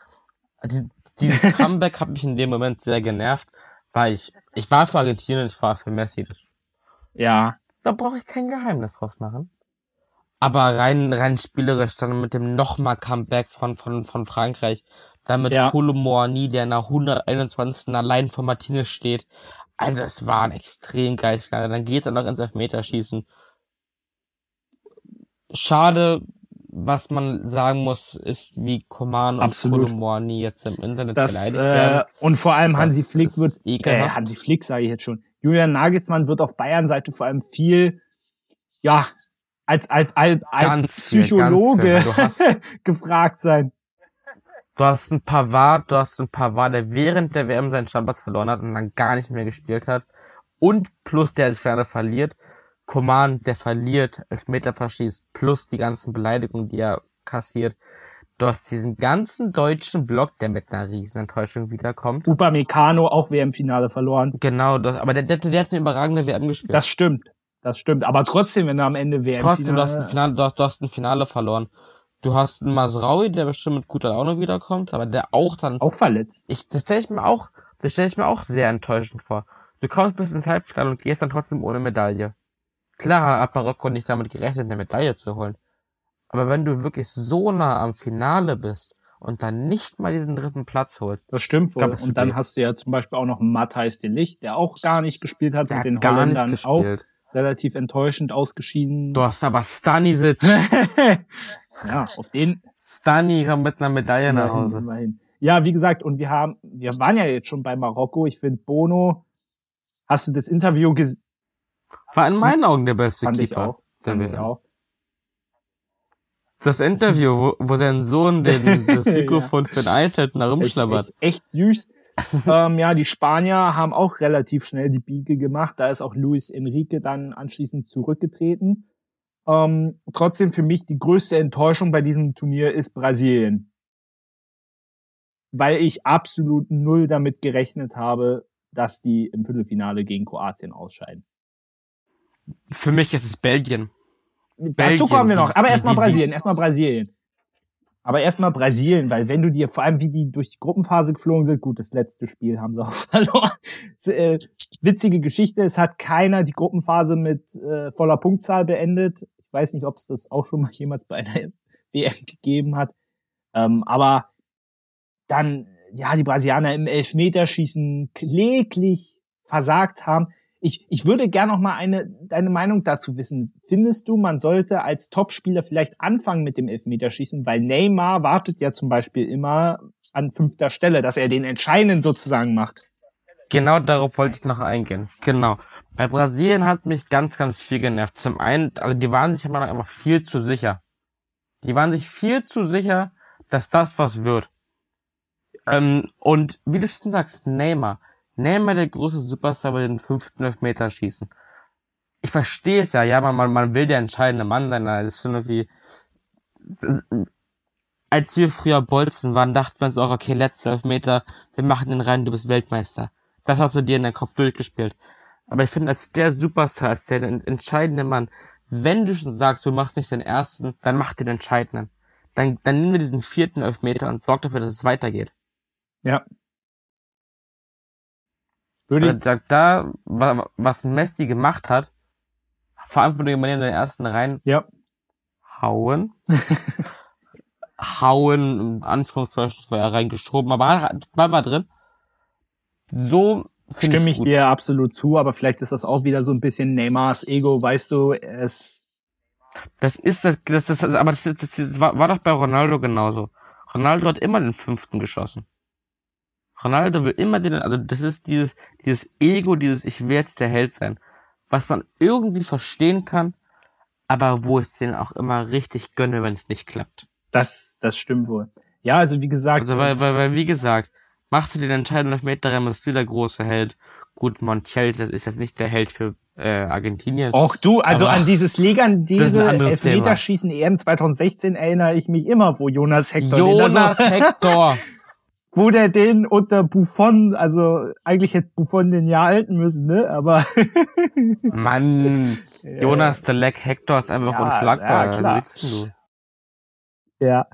Die- Dieses Comeback hat mich in dem Moment sehr genervt, weil ich, ich war für Argentinien, ich war für Messi. Das, Ja, da brauche ich kein Geheimnis draus machen. Aber rein, rein spielerisch dann mit dem nochmal Comeback von, von, von Frankreich, dann mit Ja. Koulibaly, der nach 121. allein vor Martinez steht. Also es war ein extrem geiles Finale. Dann geht's dann noch ins Elfmeterschießen. Schade, was man sagen muss, ist, wie Coman und Absolut. Koulibaly jetzt im Internet das, beleidigt äh, werden. und vor allem Hansi Flick wird, äh. Hansi Flick sage ich jetzt schon, Julian Nagelsmann wird auf Bayern-Seite vor allem viel, ja, als, als, als, als Psychologe viel, hast- gefragt sein. Du hast einen Pavard, du hast einen Pavard, der während der WM seinen Stammplatz verloren hat und dann gar nicht mehr gespielt hat. Und plus der das Finale verliert. Coman, der verliert, Elfmeter verschießt, plus die ganzen Beleidigungen, die er kassiert. Du hast diesen ganzen deutschen Block, der mit einer riesen Enttäuschung wiederkommt. Upamecano auch WM-Finale verloren. Genau, das, aber der, der, der hat eine überragende WM gespielt. Das stimmt. Das stimmt. Aber trotzdem, wenn du am Ende WM Trotzdem, du hast, ein Finale, du, hast, du hast ein Finale verloren. Du hast einen Masraui, der bestimmt mit guter Laune wiederkommt, aber der auch dann. Auch verletzt. Ich, das stelle ich mir auch, das stelle ich mir auch sehr enttäuschend vor. Du kommst bis ins Halbfinale und gehst dann trotzdem ohne Medaille. Klar hat Marokko nicht damit gerechnet, eine Medaille zu holen. Aber wenn du wirklich so nah am Finale bist und dann nicht mal diesen dritten Platz holst. Das stimmt wohl. Und dann hast du ja zum Beispiel auch noch Matthijs de Licht, der auch gar nicht gespielt hat, der mit den gar Holländern nicht auch gespielt. relativ enttäuschend ausgeschieden. Du hast aber Stanisic. ja, auf den Stani kam mit einer Medaille nach Hause. immerhin. Ja, wie gesagt, und wir haben, wir waren ja jetzt schon bei Marokko. Ich finde Bono, hast du das Interview gesehen? War in meinen Augen der beste Fand ich Keeper. auch. der Fand ich auch. Das Interview, wo, wo sein Sohn den, das Ja. Mikrofon für den Eis hält und da Echt, rumschlabbert. echt, echt süß. ähm, ja, die Spanier haben auch relativ schnell die Biege gemacht. Da ist auch Luis Enrique dann anschließend zurückgetreten. Ähm, trotzdem für mich die größte Enttäuschung bei diesem Turnier ist Brasilien. Weil ich absolut null damit gerechnet habe, dass die im Viertelfinale gegen Kroatien ausscheiden. Für mich ist es Belgien. Dazu Belgien, kommen wir noch. Aber erstmal Brasilien, erstmal Brasilien. Aber erstmal Brasilien, weil wenn du dir, vor allem wie die durch die Gruppenphase geflogen sind, gut, das letzte Spiel haben sie auch verloren. Äh, witzige Geschichte, es hat keiner die Gruppenphase mit äh, voller Punktzahl beendet. Ich weiß nicht, ob es das auch schon mal jemals bei einer WM gegeben hat. Ähm, aber dann, ja, die Brasilianer im Elfmeterschießen kläglich versagt haben. Ich, ich würde gern noch mal eine, deine Meinung dazu wissen. Findest du, man sollte als Topspieler vielleicht anfangen mit dem Elfmeterschießen? Weil Neymar wartet ja zum Beispiel immer an fünfter Stelle, dass er den entscheidenden sozusagen macht. Genau darauf wollte ich noch eingehen. Genau. Bei Brasilien hat mich ganz, ganz viel genervt. Zum einen, also die waren sich immer einfach viel zu sicher. Die waren sich viel zu sicher, dass das was wird. Ähm, und wie du schon sagst, Neymar. Neymar der große Superstar bei den fünften Elfmeter schießen. Ich verstehe es ja, ja, man, man, man will der entscheidende Mann sein, das ist schon irgendwie, als wir früher Bolzen waren, dachten wir uns auch, okay, letzter Elfmeter, wir machen den rein, du bist Weltmeister. Das hast du dir in deinen Kopf durchgespielt. Aber ich finde, als der Superstar, als der en- entscheidende Mann, wenn du schon sagst, du machst nicht den ersten, dann mach den entscheidenden. Dann, dann nimm wir diesen vierten Elfmeter und sorg dafür, dass es weitergeht. Ja. Würde ich, da, da, wa- was Messi gemacht hat, verantwortliche Manier in den ersten rein ja. hauen. hauen, im Anführungszeichen, war ja reingeschoben, aber war mal drin. So finde Stimme ich ich gut. dir absolut zu, aber vielleicht ist das auch wieder so ein bisschen Neymars Ego, weißt du, es, Das ist das, das, das, aber das, das, das war, war doch bei Ronaldo genauso. Ronaldo hat immer den fünften geschossen. Ronaldo will immer den, also das ist dieses, dieses Ego, dieses Ich will jetzt der Held sein, was man irgendwie verstehen kann, aber wo es den auch immer richtig gönne, wenn es nicht klappt. das, das stimmt wohl. Ja, also wie gesagt, Also weil, weil, weil wie gesagt, machst du den entscheidenden Elfmeter rein, bist du der große Held. Gut, Montiel ist, jetzt nicht der Held für äh, Argentinien. Auch du, also Aber an dieses legendäre ein anderes Elfmeterschießen EM 2016 erinnere ich mich immer, wo Jonas Hector, Jonas Hector. Wo der den unter Buffon, also eigentlich hätte Buffon den ja halten müssen, ne? Aber Mann, Jonas der Leck Hector ist einfach Ja, unschlagbar. ja, ja.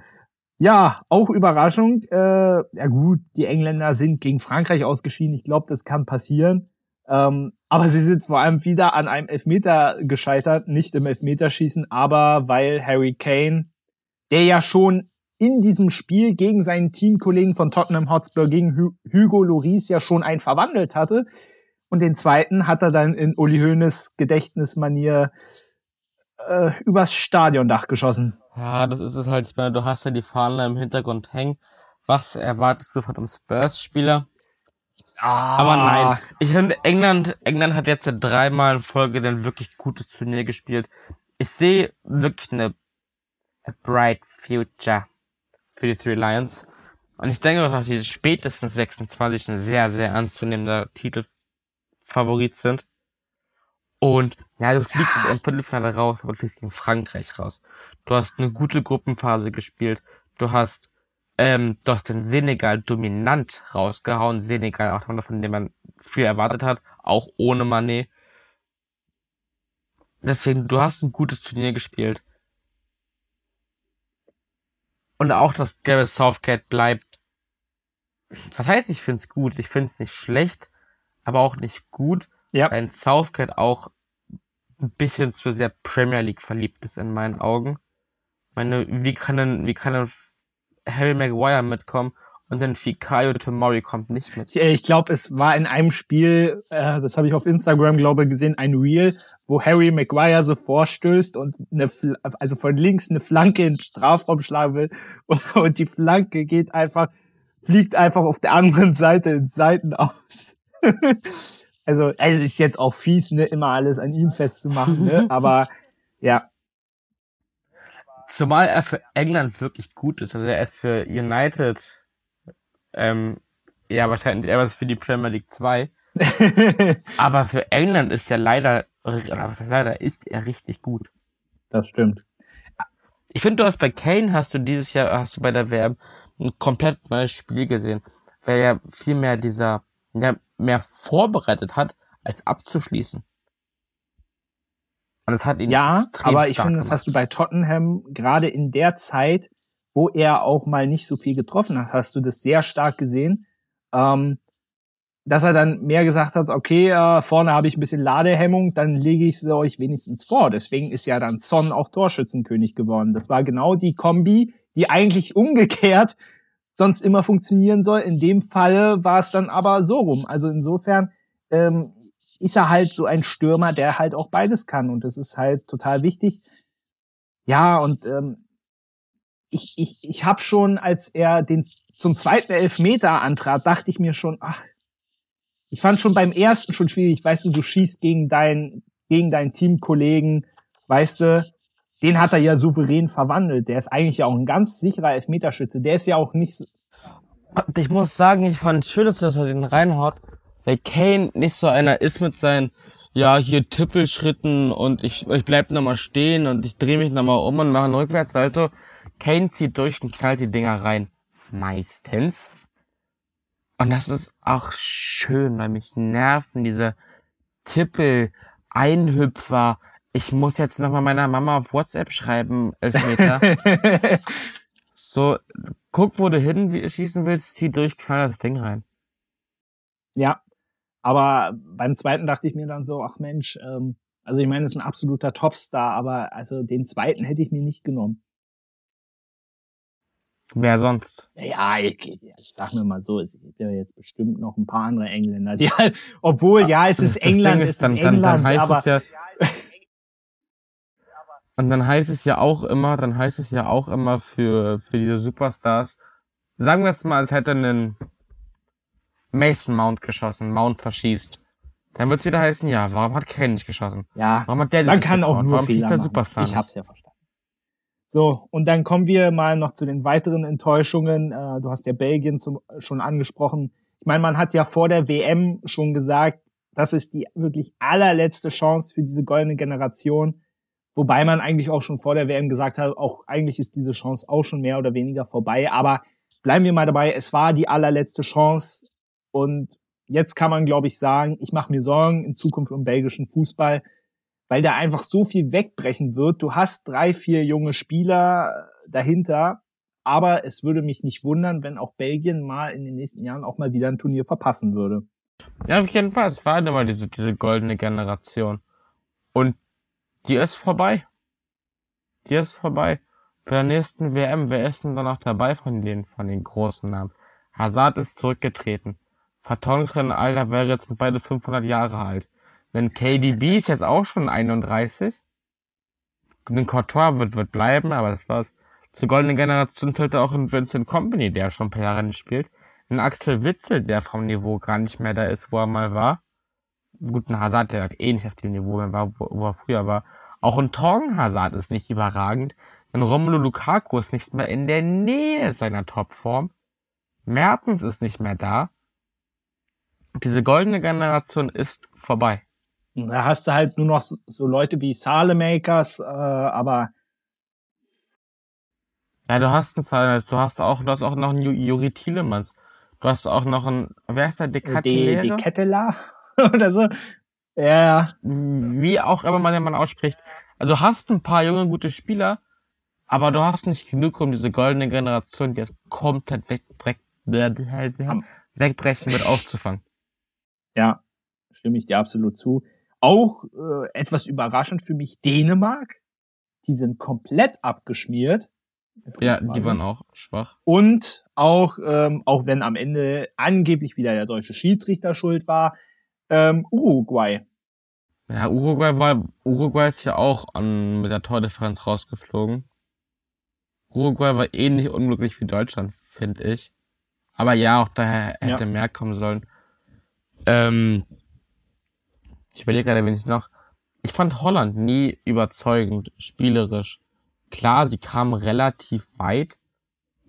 Ja, auch Überraschung. Äh, ja gut, die Engländer sind gegen Frankreich ausgeschieden. Ich glaube, das kann passieren. Ähm, aber sie sind vor allem wieder an einem Elfmeter gescheitert, nicht im Elfmeterschießen, aber weil Harry Kane, der ja schon in diesem Spiel gegen seinen Teamkollegen von Tottenham Hotspur, gegen Hu Hugo Lloris ja schon einen verwandelt hatte. Und den zweiten hat er dann in Uli Hoeneß Gedächtnismanier äh, übers Stadiondach geschossen. Ja, das ist es halt. Ich meine, du hast ja die Fahne im Hintergrund hängen. Was erwartest du von einem Spurs-Spieler? Aber nein, ich finde, England, England hat jetzt dreimal in Folge ein wirklich gutes Turnier gespielt. Ich sehe wirklich eine a bright future für die Three Lions. Und ich denke auch, dass sie spätestens 26 ein sehr, sehr anzunehmender Titelfavorit sind. Und ja, du fliegst im Viertelfinale raus, aber du fliegst gegen Frankreich raus. Du hast eine gute Gruppenphase gespielt. Du hast ähm, du hast den Senegal dominant rausgehauen. Senegal, auch von dem man viel erwartet hat, auch ohne Mané. deswegen, du hast ein gutes Turnier gespielt. Und auch, dass Gareth Southgate bleibt. Was heißt, ich find's gut? Ich find's nicht schlecht, aber auch nicht gut. Ja. Weil Southgate auch ein bisschen zu sehr Premier League verliebt ist in meinen Augen. Ich meine, wie kann denn, wie kann denn Harry Maguire mitkommen und dann Fikayo Tomori kommt nicht mit? Ich, ich glaube, es war in einem Spiel, äh, das habe ich auf Instagram, glaube ich, gesehen, ein Reel, wo Harry Maguire so vorstößt und eine, also von links eine Flanke in den Strafraum schlagen will und, und die Flanke geht einfach, fliegt einfach auf der anderen Seite in Seiten aus. also, also ist jetzt auch fies, ne, immer alles an ihm festzumachen, ne? Aber ja. Zumal er für England wirklich gut ist. Also er ist für United ähm, ja wahrscheinlich er ist für die Premier League 2. Aber für England ist er leider, leider, ist er richtig gut. Das stimmt. Ich finde, du hast bei Kane hast du dieses Jahr, hast du bei der WM ein komplett neues Spiel gesehen, weil er viel mehr dieser, ja, mehr vorbereitet hat, als abzuschließen. Und es hat ihn ja, aber ich finde, das hast du bei Tottenham gerade in der Zeit, wo er auch mal nicht so viel getroffen hat, hast du das sehr stark gesehen. Ähm, dass er dann mehr gesagt hat, okay, äh, vorne habe ich ein bisschen Ladehemmung, dann lege ich es euch wenigstens vor. Deswegen ist ja dann Son auch Torschützenkönig geworden. Das war genau die Kombi, die eigentlich umgekehrt sonst immer funktionieren soll. In dem Fall war es dann aber so rum. Also insofern ähm, ist er halt so ein Stürmer, der halt auch beides kann. Und das ist halt total wichtig. Ja, und ähm, ich, ich, ich habe schon, als er den zum zweiten Elfmeter antrat, dachte ich mir schon, ach, ich fand schon beim ersten schon schwierig. Weißt du, du schießt gegen deinen, gegen deinen Teamkollegen, weißt du, den hat er ja souverän verwandelt. Der ist eigentlich ja auch ein ganz sicherer Elfmeterschütze. Der ist ja auch nicht so. Ich muss sagen, ich fand schön, dass er den reinhaut, weil Kane nicht so einer ist mit seinen, ja, hier Tippelschritten und ich, ich bleib nochmal stehen und ich drehe mich nochmal um und mache einen Rückwärtssalto. Kane zieht durch und knallt die Dinger rein. Meistens. Und das ist auch schön, weil mich nerven diese Tippel, Einhüpfer. Ich muss jetzt nochmal meiner Mama auf WhatsApp schreiben, Elfmeter. so, guck, wo du hin schießen willst, zieh durch, knall das Ding rein. Ja, aber beim zweiten dachte ich mir dann so, ach Mensch, ähm, also ich meine, es ist ein absoluter Topstar, aber also den zweiten hätte ich mir nicht genommen. Wer sonst? Ja, ich, ich sag mir mal so, es gibt ja jetzt bestimmt noch ein paar andere Engländer, die halt, obwohl, ja, es ist England, ist, es dann, ist England, dann, dann heißt aber, es ja, und dann heißt es ja auch immer, dann heißt es ja auch immer für, für diese Superstars, sagen wir es mal, als hätte einen Mason Mount geschossen, Mount verschießt. Dann wird es wieder heißen, ja, warum hat Kane nicht geschossen? Ja, warum hat der man kann auch nur warum Fehler der Superstar Ich hab's ja verstanden. So, und dann kommen wir mal noch zu den weiteren Enttäuschungen. Äh, du hast ja Belgien zum, schon angesprochen. Ich meine, man hat ja vor der WM schon gesagt, das ist die wirklich allerletzte Chance für diese goldene Generation. Wobei man eigentlich auch schon vor der WM gesagt hat, auch eigentlich ist diese Chance auch schon mehr oder weniger vorbei. Aber bleiben wir mal dabei, es war die allerletzte Chance. Und jetzt kann man, glaube ich, sagen, ich mache mir Sorgen in Zukunft um belgischen Fußball weil da einfach so viel wegbrechen wird. Du hast drei, vier junge Spieler dahinter, aber es würde mich nicht wundern, wenn auch Belgien mal in den nächsten Jahren auch mal wieder ein Turnier verpassen würde. Ja, auf jeden Fall. Es war immer diese, diese goldene Generation. Und die ist vorbei. Die ist vorbei. Bei der nächsten WM, wer ist denn danach dabei von den, von den großen Namen? Hazard ist zurückgetreten. Vertongen, Alter, wäre jetzt beide 500 Jahre alt. Wenn KDB ist jetzt auch schon 31. Den Courtois wird, wird bleiben, aber das war's. Zur goldenen Generation zählt auch ein Vincent Company, der schon ein paar Jahre nicht spielt. Ein Axel Witzel, der vom Niveau gar nicht mehr da ist, wo er mal war. Gut, ein Hazard, der eh nicht auf dem Niveau mehr war, wo, wo er früher war. Auch ein Torgen Hazard ist nicht überragend. Ein Romelu Lukaku ist nicht mehr in der Nähe seiner Topform. Mertens ist nicht mehr da. Diese goldene Generation ist vorbei. Da hast du halt nur noch so, so Leute wie Salemakers, äh, aber ja, du hast es halt, du hast auch, du hast auch noch einen Juri Tielemans. Du hast auch noch einen, wer ist der, Dekattelera? Die, die Kettela oder so. Ja, wie auch immer man den Mann ausspricht. Also du hast ein paar junge, gute Spieler, aber du hast nicht genug, um diese goldene Generation, die jetzt komplett wegbrechen wegbrechen wird, aufzufangen. ja, stimme ich dir absolut zu. Auch äh, etwas überraschend für mich Dänemark. Die sind komplett abgeschmiert. Ja, die waren auch schwach. Und auch, ähm, auch wenn am Ende angeblich wieder der deutsche Schiedsrichter schuld war, ähm, Uruguay. Ja, Uruguay war, Uruguay ist ja auch an, mit der Tordifferenz rausgeflogen. Uruguay war ähnlich unglücklich wie Deutschland, finde ich. Aber ja, auch daher hätte Ja. mehr kommen sollen. Ähm, ich überlege gerade, wenn ich noch. Ich fand Holland nie überzeugend, spielerisch. Klar, sie kamen relativ weit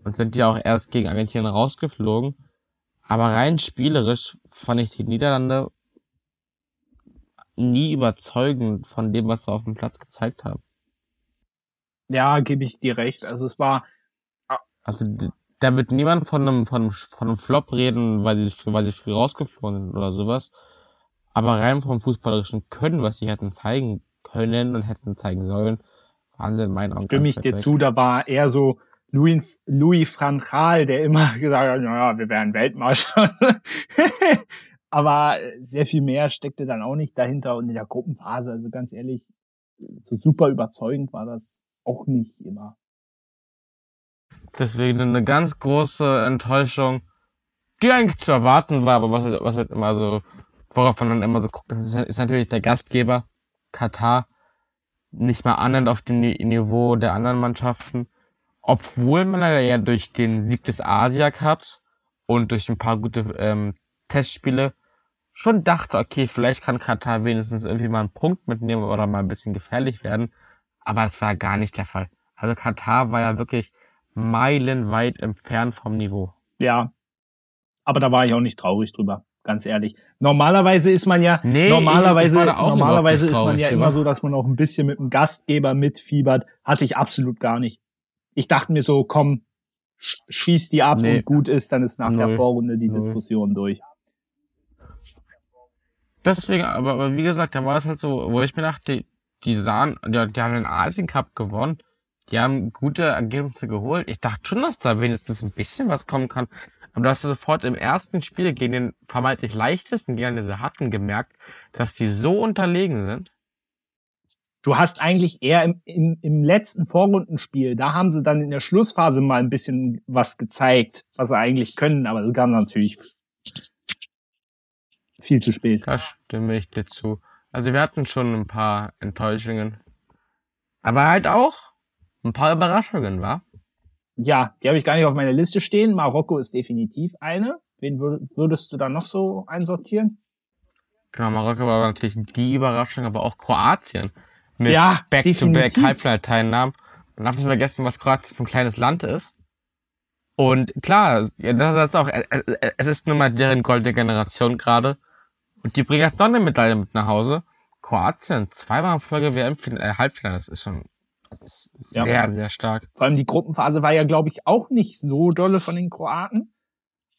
und sind ja auch erst gegen Argentinien rausgeflogen. Aber rein spielerisch fand ich die Niederlande nie überzeugend von dem, was sie auf dem Platz gezeigt haben. Ja, gebe ich dir recht. Also es war, Also d- da wird niemand von einem, von einem, von einem Flop reden, weil sie, weil sie früh rausgeflogen sind oder sowas. Aber rein vom fußballerischen Können, was sie hätten zeigen können und hätten zeigen sollen, waren sie in meinen Augen stimme ich dir weg. zu, da war eher so Louis, Louis van Gaal, der immer gesagt hat, naja, wir wären Weltmeister. Aber sehr viel mehr steckte dann auch nicht dahinter und in der Gruppenphase, also ganz ehrlich, so super überzeugend war das auch nicht immer. Deswegen eine ganz große Enttäuschung, die eigentlich zu erwarten war, aber was, halt- was halt immer so, worauf man dann immer so guckt, das ist, ist natürlich der Gastgeber, Katar, nicht mal annähernd auf dem Ni- Niveau der anderen Mannschaften. Obwohl man ja durch den Sieg des Asia Cups und durch ein paar gute ähm, Testspiele schon dachte, okay, vielleicht kann Katar wenigstens irgendwie mal einen Punkt mitnehmen oder mal ein bisschen gefährlich werden. Aber das war gar nicht der Fall. Also Katar war ja wirklich meilenweit entfernt vom Niveau. Ja. Aber da war ich auch nicht traurig drüber, ganz ehrlich. Normalerweise ist man ja, Nee, normalerweise, normalerweise ist man ja immer so, dass man auch ein bisschen mit dem Gastgeber mitfiebert. Hatte ich absolut gar nicht. Ich dachte mir so, komm, sch- schieß die ab Nee. und gut ist, dann ist nach der Null. Vorrunde die Null. Diskussion durch. Deswegen, aber, aber wie gesagt, da war es halt so, wo ich mir dachte, die sahen, die, die haben den Asien Cup gewonnen, die haben gute Ergebnisse geholt. Ich dachte schon, dass da wenigstens ein bisschen was kommen kann. Aber du hast sofort im ersten Spiel gegen den vermeintlich leichtesten Gegner, den sie hatten, gemerkt, dass die so unterlegen sind. Du hast eigentlich eher im, im, im letzten Vorrundenspiel, da haben sie dann in der Schlussphase mal ein bisschen was gezeigt, was sie eigentlich können, aber das kam natürlich viel zu spät. Da stimme ich dir zu. Also wir hatten schon ein paar Enttäuschungen. Aber halt auch ein paar Überraschungen, war? Ja, die habe ich gar nicht auf meiner Liste stehen. Marokko ist definitiv eine. Wen wür- würdest du da noch so einsortieren? Genau, Marokko war natürlich die Überraschung, aber auch Kroatien. Mit Ja, Back-to-Back. Halbfinalteilnahmen. Und darf nicht vergessen, was Kroatien für ein kleines Land ist. Und klar, das ist auch, äh, äh, es ist nun mal deren goldene Generation gerade. Und die bringen jetzt noch eine Medaille mit nach Hause. Kroatien, zweimal in Folge WM äh, das ist schon Ja. sehr, sehr stark. Vor allem die Gruppenphase war ja, glaube ich, auch nicht so dolle von den Kroaten.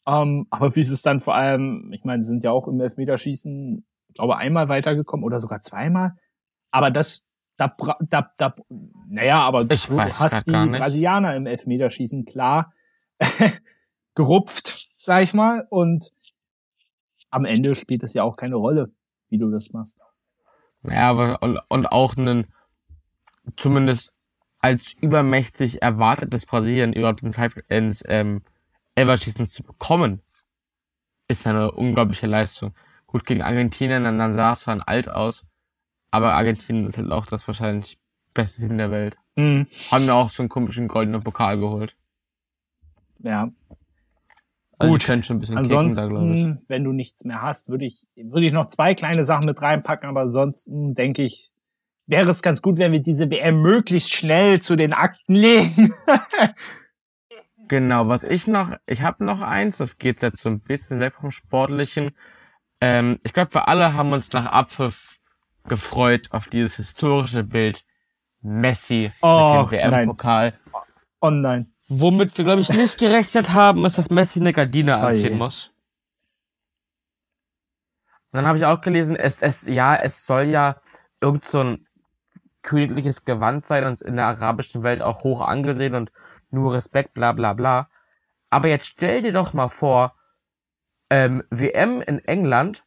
Ähm, aber wie ist es dann vor allem, ich meine, sind ja auch im Elfmeterschießen, ich glaube, einmal weitergekommen oder sogar zweimal. Aber das, da, da, da, naja, aber Ich du hast die. Brasilianer im Elfmeterschießen klar gerupft, sag ich mal. Und am Ende spielt es ja auch keine Rolle, wie du das machst. Ja, aber und, und auch einen zumindest als übermächtig erwartetes Brasilien überhaupt ins, Halb- ins ähm, Elferschießen zu bekommen, ist eine unglaubliche Leistung. Gut, gegen Argentinien, dann, sah es dann alt aus, aber Argentinien ist halt auch das wahrscheinlich beste Team der Welt. Mhm. Haben ja auch so einen komischen goldenen Pokal geholt. Ja, Also Gut. schon ein bisschen kicken da, glaube ich. Ansonsten, wenn du nichts mehr hast, würde ich, würde ich noch zwei kleine Sachen mit reinpacken, aber ansonsten denke ich, wäre es ganz gut, wenn wir diese WM möglichst schnell zu den Akten legen. Genau, was ich noch, ich habe noch eins, das geht jetzt so ein bisschen weg vom Sportlichen. Ähm, ich glaube, wir alle haben uns nach Abpfiff gefreut auf dieses historische Bild Messi Oh, mit dem WM-Pokal. Online. Womit wir, glaube ich, nicht gerechnet haben, ist, dass Messi eine Gardine Oh anziehen muss. dann habe ich auch gelesen, es, es, ja, es soll ja irgend so ein königliches Gewand sein und in der arabischen Welt auch hoch angesehen und nur Respekt, bla bla bla. Aber jetzt stell dir doch mal vor, ähm, WM in England,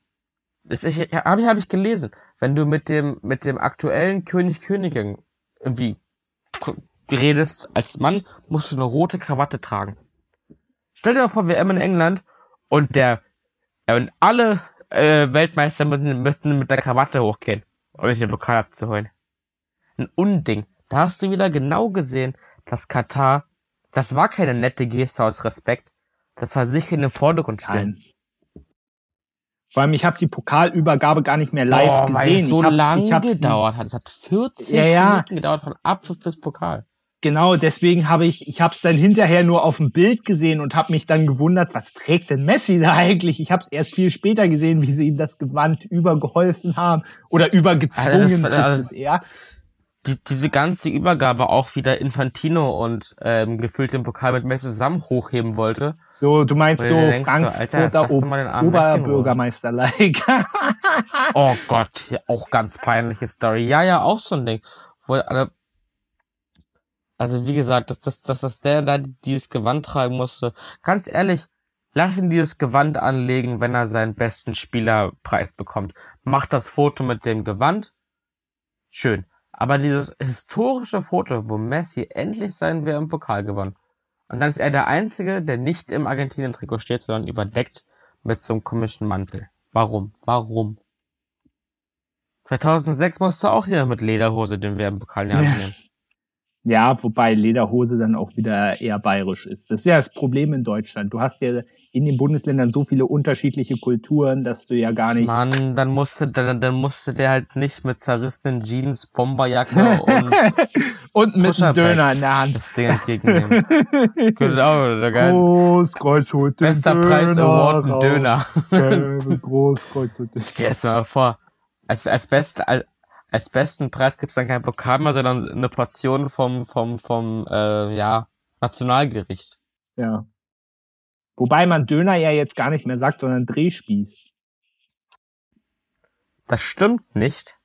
das ich, habe ich, hab ich gelesen, wenn du mit dem, mit dem aktuellen König Königin irgendwie redest als Mann, musst du eine rote Krawatte tragen. Stell dir mal vor, WM in England und der, und alle äh, Weltmeister müssen, müssten mit der Krawatte hochgehen, um sich den Pokal abzuholen. Ein Unding. Da hast du wieder genau gesehen, dass Katar das war keine nette Geste aus Respekt. Das war sicher in den Vordergrund stellen. Vor allem, ich habe die Pokalübergabe gar nicht mehr live Boah, gesehen. Weil es so ich hab, lange gedauert hat. Es hat 40 ja, ja. Minuten gedauert von Abpfiff bis Pokal. Genau, deswegen habe ich, ich habe es dann hinterher nur auf dem Bild gesehen und habe mich dann gewundert, was trägt denn Messi da eigentlich? Ich habe es erst viel später gesehen, wie sie ihm das Gewand übergeholfen haben oder übergezwungen also das, also, eher die, diese ganze Übergabe auch wieder Infantino und ähm, gefüllt den Pokal mit Messi zusammen hochheben wollte. So, du meinst so Frankfurter so, Oberbürgermeister-like. oh Gott, ja, auch ganz peinliche Story. Ja, ja, auch so ein Ding. Also wie gesagt, dass, dass, dass, dass der da dieses Gewand tragen musste. Ganz ehrlich, lass ihn dieses Gewand anlegen, wenn er seinen besten Spielerpreis bekommt. Macht das Foto mit dem Gewand. Schön. Aber dieses historische Foto, wo Messi endlich seinen WM-Pokal gewann. Und dann ist er der Einzige, der nicht im Argentinien-Trikot steht, sondern überdeckt mit so einem komischen Mantel. Warum? Warum? 2006 musste auch hier mit Lederhose den WM-Pokal in nehmen. Ja, wobei Lederhose dann auch wieder eher bayerisch ist. Das ist ja das Problem in Deutschland. Du hast ja in den Bundesländern so viele unterschiedliche Kulturen, dass du ja gar nicht. Mann, dann musste, dann, dann musste der halt nicht mit zerrissenen Jeans, Bomberjacke und, und mit einem Döner in der Hand das Ding entgegennehmen. Geil. Großkreuz holt den Bester Döner Preis Award, ein Döner. Großkreuz holt den Geh erst mal vor. Als, als beste, als, als besten Preis gibt's dann kein Pokal mehr, sondern eine Portion vom, vom, vom, äh, ja, Nationalgericht. Ja. Wobei man Döner ja jetzt gar nicht mehr sagt, sondern Drehspieß. Das stimmt nicht.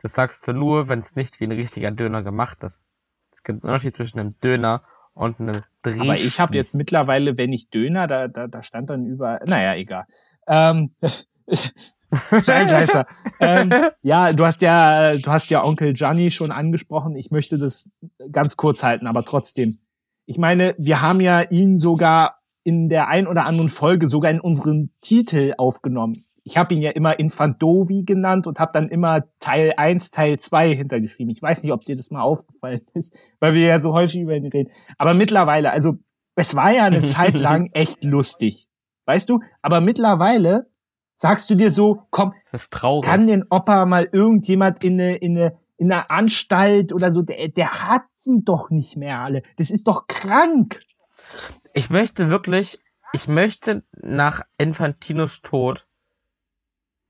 Das sagst du nur, wenn es nicht wie ein richtiger Döner gemacht ist. Es gibt einen Unterschied zwischen einem Döner und einem Drehspieß. Aber ich habe jetzt mittlerweile, wenn ich Döner, da, da, da stand dann über, naja, egal. Ähm, Scheingleister. ähm, ja, du hast ja, du hast ja Onkel Gianni schon angesprochen. Ich möchte das ganz kurz halten, aber trotzdem. Ich meine, wir haben ja ihn sogar in der ein oder anderen Folge sogar in unseren Titel aufgenommen. Ich habe ihn ja immer Infandovi genannt und habe dann immer Teil 1, Teil 2 hintergeschrieben. Ich weiß nicht, ob dir das mal aufgefallen ist, weil wir ja so häufig über ihn reden. Aber mittlerweile, also es war ja eine Zeit lang echt lustig. Weißt du? Aber mittlerweile Sagst du dir so, komm, kann den Opa mal irgendjemand in eine, in eine, in eine Anstalt oder so, der, der hat sie doch nicht mehr alle. Das ist doch krank. Ich möchte wirklich, ich möchte nach Infantinos Tod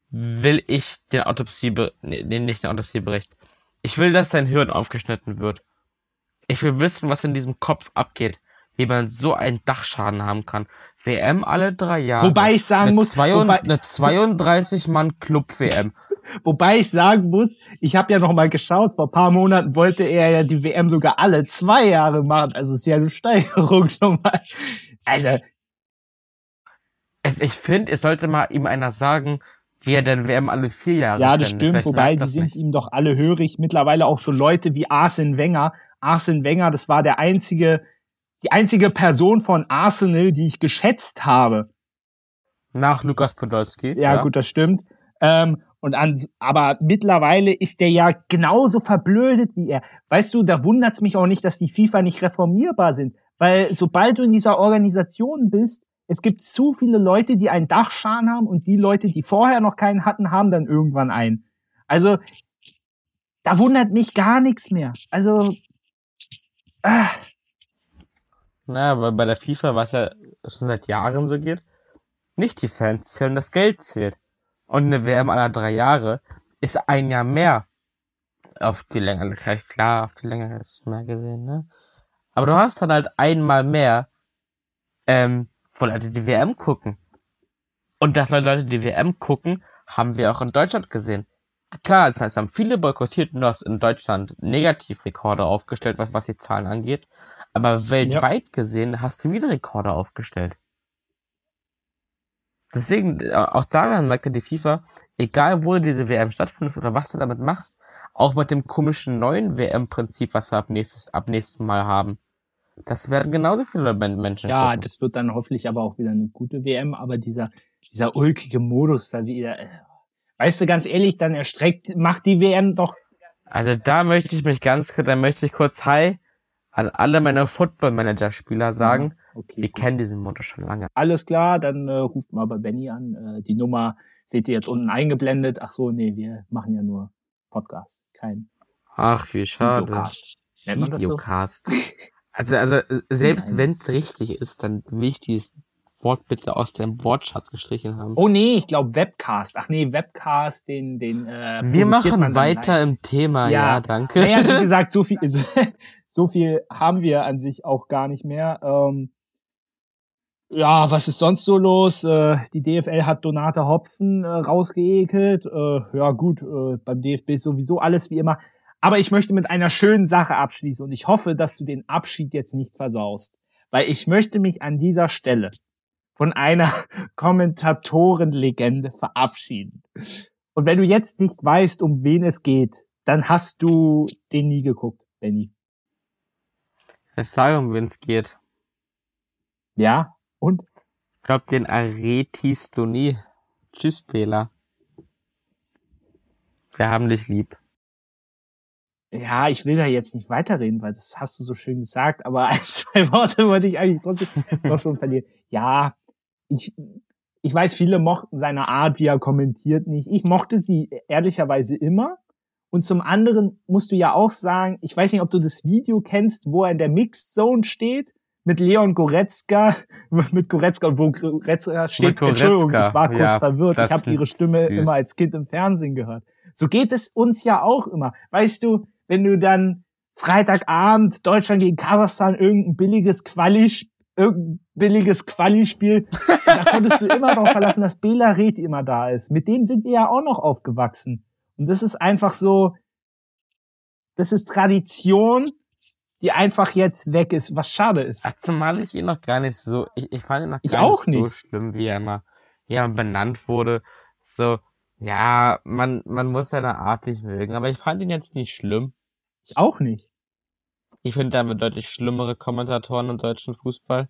will ich den Autopsie, nee, nicht den Autopsiebericht. Ich will, dass sein Hirn aufgeschnitten wird. Ich will wissen, was in diesem Kopf abgeht wie man so einen Dachschaden haben kann. WM alle drei Jahre. Wobei ich sagen muss, wobei, eine 32 Mann Club WM. Wobei ich sagen muss, ich habe ja noch mal geschaut, vor paar Monaten wollte er ja die WM sogar alle zwei Jahre machen. Also ist ja eine Steigerung schon mal. Also ich finde, es sollte mal ihm einer sagen, wie er denn WM alle vier Jahre Ja, das stimmt, wobei die sind nicht. ihm doch alle hörig. Mittlerweile auch so Leute wie Arsene Wenger. Arsene Wenger, das war der einzige die einzige Person von Arsenal, die ich geschätzt habe. Nach Lukas Podolski. Ja, ja, gut, das stimmt. Ähm, und an, aber mittlerweile ist der ja genauso verblödet wie er. Weißt du, da wundert's mich auch nicht, dass die FIFA nicht reformierbar sind. Weil sobald du in dieser Organisation bist, es gibt zu viele Leute, die einen Dachschaden haben und die Leute, die vorher noch keinen hatten, haben dann irgendwann einen. Also, da wundert mich gar nichts mehr. Also, ah. Naja, weil bei der FIFA, was ja schon seit Jahren so geht, nicht die Fans zählen, das Geld zählt. Und eine WM aller drei Jahre ist ein Jahr mehr. Auf die Länge, klar, auf die Länge ist mehr gesehen, ne? Aber du hast dann halt einmal mehr, ähm, wo Leute die WM gucken. Und dass Leute die WM gucken, haben wir auch in Deutschland gesehen. Klar, das heißt, haben viele boykottiert und du hast in Deutschland Negativrekorde aufgestellt, was, was die Zahlen angeht. Aber weltweit ja. gesehen hast du wieder Rekorde aufgestellt. Deswegen, äh, auch daran merkt ja die FIFA, egal wo diese WM stattfindet oder was du damit machst, auch mit dem komischen neuen WM-Prinzip, was wir ab nächstes, ab nächsten Mal haben. Das werden genauso viele Menschen. Ja, gucken. das wird dann hoffentlich aber auch wieder eine gute WM, aber dieser, dieser ulkige Modus da wieder, äh, weißt du, ganz ehrlich, dann erstreckt, macht die WM doch. Also da möchte ich mich ganz, da möchte ich kurz Hi an alle meine Football-Manager-Spieler sagen. Okay, wir gut. kennen diesen Modus schon lange. Alles klar, dann äh, ruft mal bei Benny an. Äh, die Nummer seht ihr jetzt unten eingeblendet. Ach so, nee, wir machen ja nur Podcast, kein Ach, wie schade. Videocast. Nennt man Videocast. So? Also, also selbst wenn es richtig ist, dann will ich dieses Wort bitte aus dem Wortschatz gestrichen haben. Oh nee, ich glaube Webcast. Ach nee, Webcast, den, den. Äh, Wir machen weiter rein. im Thema, ja, ja danke. Naja, wie gesagt, so viel, so, so viel haben wir an sich auch gar nicht mehr. Ähm, ja, was ist sonst so los? Äh, die DFL hat Donate Hopfen äh, rausgeekelt. Äh, ja gut, äh, beim DFB ist sowieso alles wie immer. Aber ich möchte mit einer schönen Sache abschließen und ich hoffe, dass du den Abschied jetzt nicht versaust. Weil ich möchte mich an dieser Stelle von einer Kommentatorenlegende verabschieden. Und wenn du jetzt nicht weißt, um wen es geht, dann hast du den nie geguckt, Benny. Ich sage, um wen es geht. Ja, und? Ich glaube, den Aretis du nie. Tschüss, Bela. Wir haben dich lieb ja, ich will da jetzt nicht weiterreden, weil das hast du so schön gesagt, aber ein, zwei Worte wollte ich eigentlich trotzdem noch schon verlieren. Ja, ich, ich weiß, viele mochten seine Art, wie er kommentiert, nicht. Ich mochte sie ehrlicherweise immer. Und zum anderen musst du ja auch sagen, ich weiß nicht, ob du das Video kennst, wo er in der Mixed Zone steht mit Leon Goretzka, mit Goretzka und wo Goretzka steht. Goretzka. Entschuldigung, ich war kurz ja, verwirrt. Ich habe ihre Stimme süß. immer als Kind im Fernsehen gehört. So geht es uns ja auch immer. Weißt du, wenn du dann Freitagabend Deutschland gegen Kasachstan irgendein billiges Quali irgendein billiges Quali-Spiel, da konntest du immer darauf verlassen, dass Bela Red immer da ist. Mit dem sind wir ja auch noch aufgewachsen. Und das ist einfach so, das ist Tradition, die einfach jetzt weg ist, was schade ist. Ach, zumal ich ihn noch gar nicht so, ich, ich fand ihn noch gar nicht, nicht so schlimm, wie er immer, wie er benannt wurde. So, ja, man, man muss seine Art nicht mögen, aber ich fand ihn jetzt nicht schlimm. Ich auch nicht. Ich finde, da haben wir deutlich schlimmere Kommentatoren im deutschen Fußball.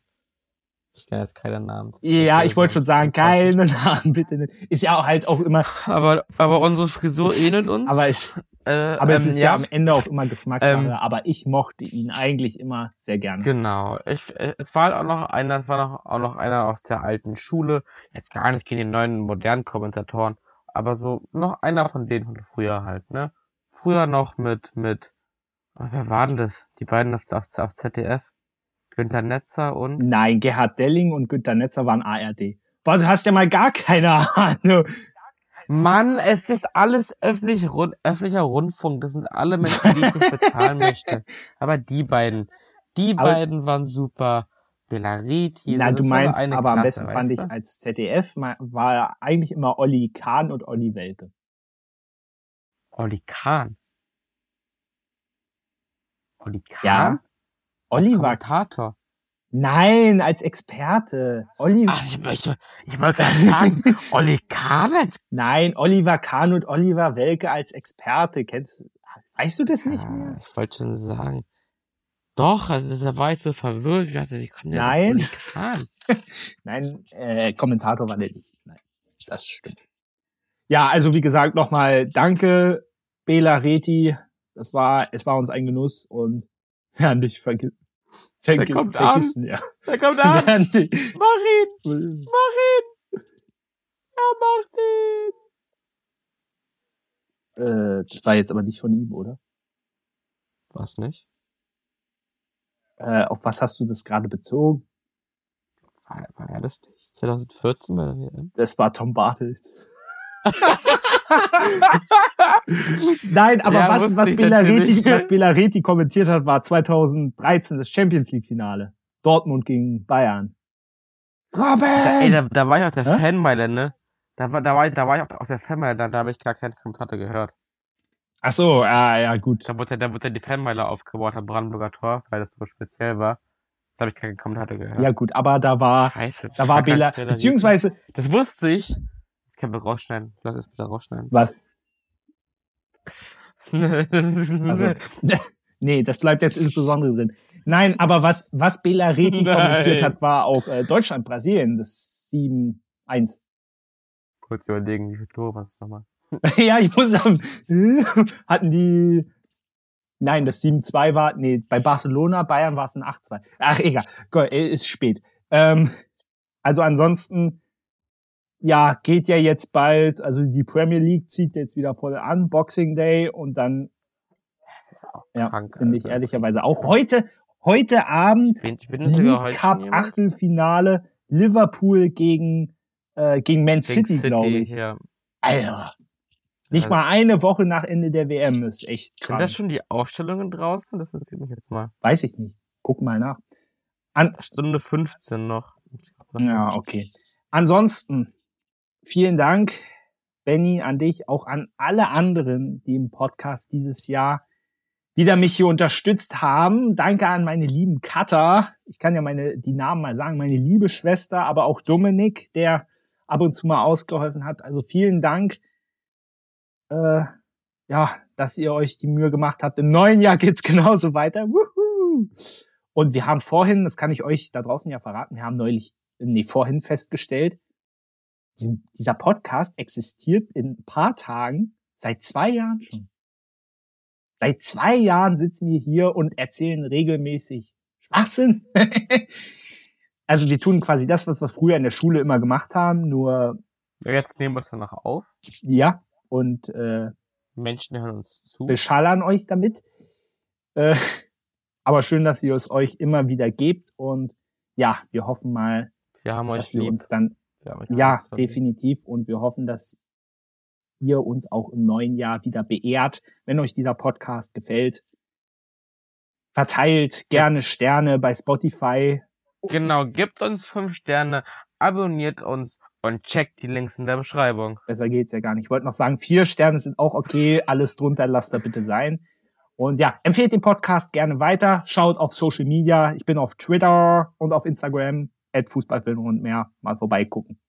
Ich kenne jetzt keinen Namen. Ja, ich wollte schon sagen, keine Namen, bitte nicht. Ist ja auch halt auch immer. Aber, aber unsere Frisur ähnelt uns. Aber, ich, äh, aber es ähm, ist ja, ja, am Ende auch immer Geschmackssache. Ähm, aber ich mochte ihn eigentlich immer sehr gerne. Genau. Ich, es war halt auch noch einer, es war noch, auch noch einer aus der alten Schule. Jetzt gar nicht gegen die neuen modernen Kommentatoren. Aber so noch einer von denen von früher halt, ne? Früher noch mit, mit wer war denn das? Die beiden auf, auf, auf ZDF? Günter Netzer und? Nein, Gerhard Delling und Günter Netzer waren ARD. Boah, du hast ja mal gar keine Ahnung. Mann, es ist alles öffentlich, rund, öffentlicher Rundfunk. Das sind alle Menschen, die ich nicht bezahlen möchte. Aber die beiden, die aber beiden waren super. Belariti. Nein, du meinst, aber Klasse, am besten fand ich als ZDF war eigentlich immer Olli Kahn und Olli Welke. Olli Kahn? Olli Kahn? Ja. Olli Kommentator. Nein, als Experte. Olli. Ach, ich, ich, ich wollte gerade sagen, Olli Kahn als. Nein, Oliver Kahn und Oliver Welke als Experte. Kennst Weißt du das nicht mehr? Ich wollte schon sagen. Doch, also da war ich so verwirrt. Ich dachte, wie kann der Nein. Olli Kahn? Nein, äh, Kommentator war der nicht. Nein, das stimmt. Ja, also wie gesagt, nochmal danke, Bela Reti, das war, es war uns ein Genuss und wir haben dich vergessen. Verge Der kommt vergessen, an. ja. Der kommt an. Mach ihn! Mach ihn! Ja, mach ihn! Äh, das war jetzt aber nicht von ihm, oder? Was nicht? Äh, auf was hast du das gerade bezogen? War, war er das nicht? 2014 bei der WM? Das war Tom Bartels. Nein, aber ja, was, was, Belareti, was Belareti kommentiert hat, war 2013 das Champions League Finale. Dortmund gegen Bayern. Robin! Da, ey, da, da war ich auch der Hä? Fanmeiler, ne? Da war, da war, ich- da war ich auf, auf der Fanmeile, da, da habe ich gar keinen Kommentator gehört. Ach so, ja, ja, gut. Da wurde, da wurde die Fanmeile aufgebaut am Brandenburger Tor, weil das so speziell war. Da habe ich keinen Kommentator gehört. Ja, gut, aber da war, Scheiße. da war Bela, Bela beziehungsweise, Reti. Das wusste ich. Das können wir rausschneiden. Lass es bitte rausschneiden. was? Also, nee, das bleibt jetzt insbesondere drin. Nein, aber was, was Bela Reti kommentiert hat, war auch äh, Deutschland, Brasilien, das 7-1. Kurz überlegen, wie viel Tore war es nochmal? ja, ich muss sagen, hatten die, nein, das 7-2 war, nee, bei Barcelona, Bayern war es ein 8-2. Ach, egal, Gott, äh, ist spät. Ähm, also ansonsten, ja, geht ja jetzt bald, also die Premier League zieht jetzt wieder voll an, Boxing Day und dann, Das ist auch ja, krank. finde ich ehrlicherweise auch heute, heute Abend Ich bin, ich bin League heute Cup jemand. Achtelfinale, Liverpool gegen, äh, gegen Man Gegen City, glaube ich. Ja. Alter. Nicht Also- mal eine Woche nach Ende der WM ist echt Sind krank. da schon die Aufstellungen draußen? Das interessiert mich jetzt mal. Weiß ich nicht. Guck mal nach. An Stunde 15 noch. ja, okay. Ansonsten, vielen Dank, Benny, an dich, auch an alle anderen, die im Podcast dieses Jahr wieder mich hier unterstützt haben. Danke an meine lieben Cutter. Ich kann ja meine, die Namen mal sagen. Meine liebe Schwester, aber auch Dominik, der ab und zu mal ausgeholfen hat. Also vielen Dank, äh, ja, dass ihr euch die Mühe gemacht habt. Im neuen Jahr geht's genauso weiter. Wuhu! Und wir haben vorhin, das kann ich euch da draußen ja verraten, wir haben neulich, nee, vorhin festgestellt, dieser Podcast existiert in ein paar Tagen seit zwei Jahren schon. Seit zwei Jahren sitzen wir hier und erzählen regelmäßig Schwachsinn. also wir tun quasi das, was wir früher in der Schule immer gemacht haben, nur Ja, Jetzt nehmen wir es dann noch auf. ja und äh, Menschen hören uns zu. beschallern euch damit. Äh, aber schön, dass ihr es euch immer wieder gebt und ja, wir hoffen mal, Wir dass wir lieb. uns dann Ja, definitiv. Und wir hoffen, dass ihr uns auch im neuen Jahr wieder beehrt. Wenn euch dieser Podcast gefällt, verteilt gerne Sterne bei Spotify. Genau, gebt uns fünf Sterne, abonniert uns und checkt die Links in der Beschreibung. Besser geht's ja gar nicht. Ich wollte noch sagen, vier Sterne sind auch okay. Alles drunter lasst da bitte sein. Und ja, empfehlt den Podcast gerne weiter. Schaut auf Social Media. Ich bin auf Twitter und auf Instagram. At Fußballfilm und mehr. Mal vorbeigucken.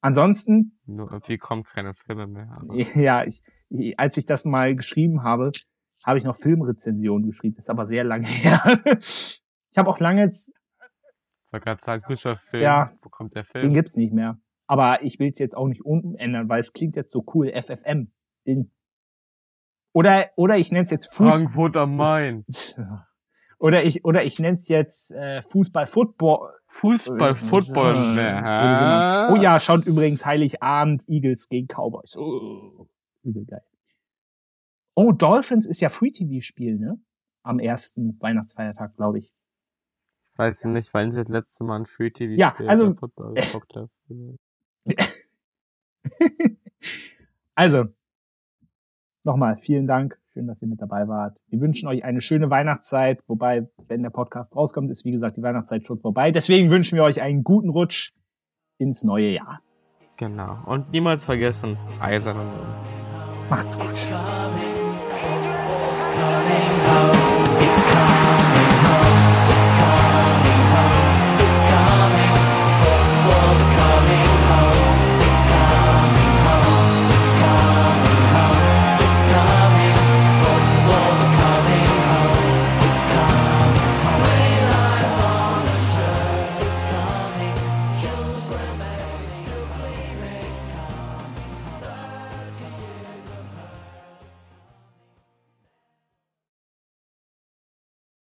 Ansonsten Nur irgendwie kommen keine Filme mehr. Ja, ich, ich, als ich das mal geschrieben habe, habe ich noch Filmrezensionen geschrieben. Das ist aber sehr lange her. ich habe auch lange jetzt, ich wollte gerade sagen, Fußballfilm. Ja. Wo kommt der den Film? gibt's nicht mehr. Aber ich will es jetzt auch nicht umändern, weil es klingt jetzt so cool. FFM. Ding. Oder, oder ich nenne es jetzt Fuß. Frankfurt am Main. Oder ich, oder ich nenne es jetzt äh, Fußball, Football. Fußball, Football. Äh, Oh ja, schaut übrigens Heiligabend Eagles gegen Cowboys. Oh, übel geil. Oh, Dolphins ist ja Free-TV-Spiel, ne? Am ersten Weihnachtsfeiertag, glaube ich. Weiß ich nicht, weil ich das letzte Mal ein Free TV Ja, also- Football geguckt habe. Also, nochmal vielen Dank. Schön, dass ihr mit dabei wart. Wir wünschen euch eine schöne Weihnachtszeit. Wobei, wenn der Podcast rauskommt, ist wie gesagt die Weihnachtszeit schon vorbei. Deswegen wünschen wir euch einen guten Rutsch ins neue Jahr. Genau. Und niemals vergessen, eisern und Macht's gut.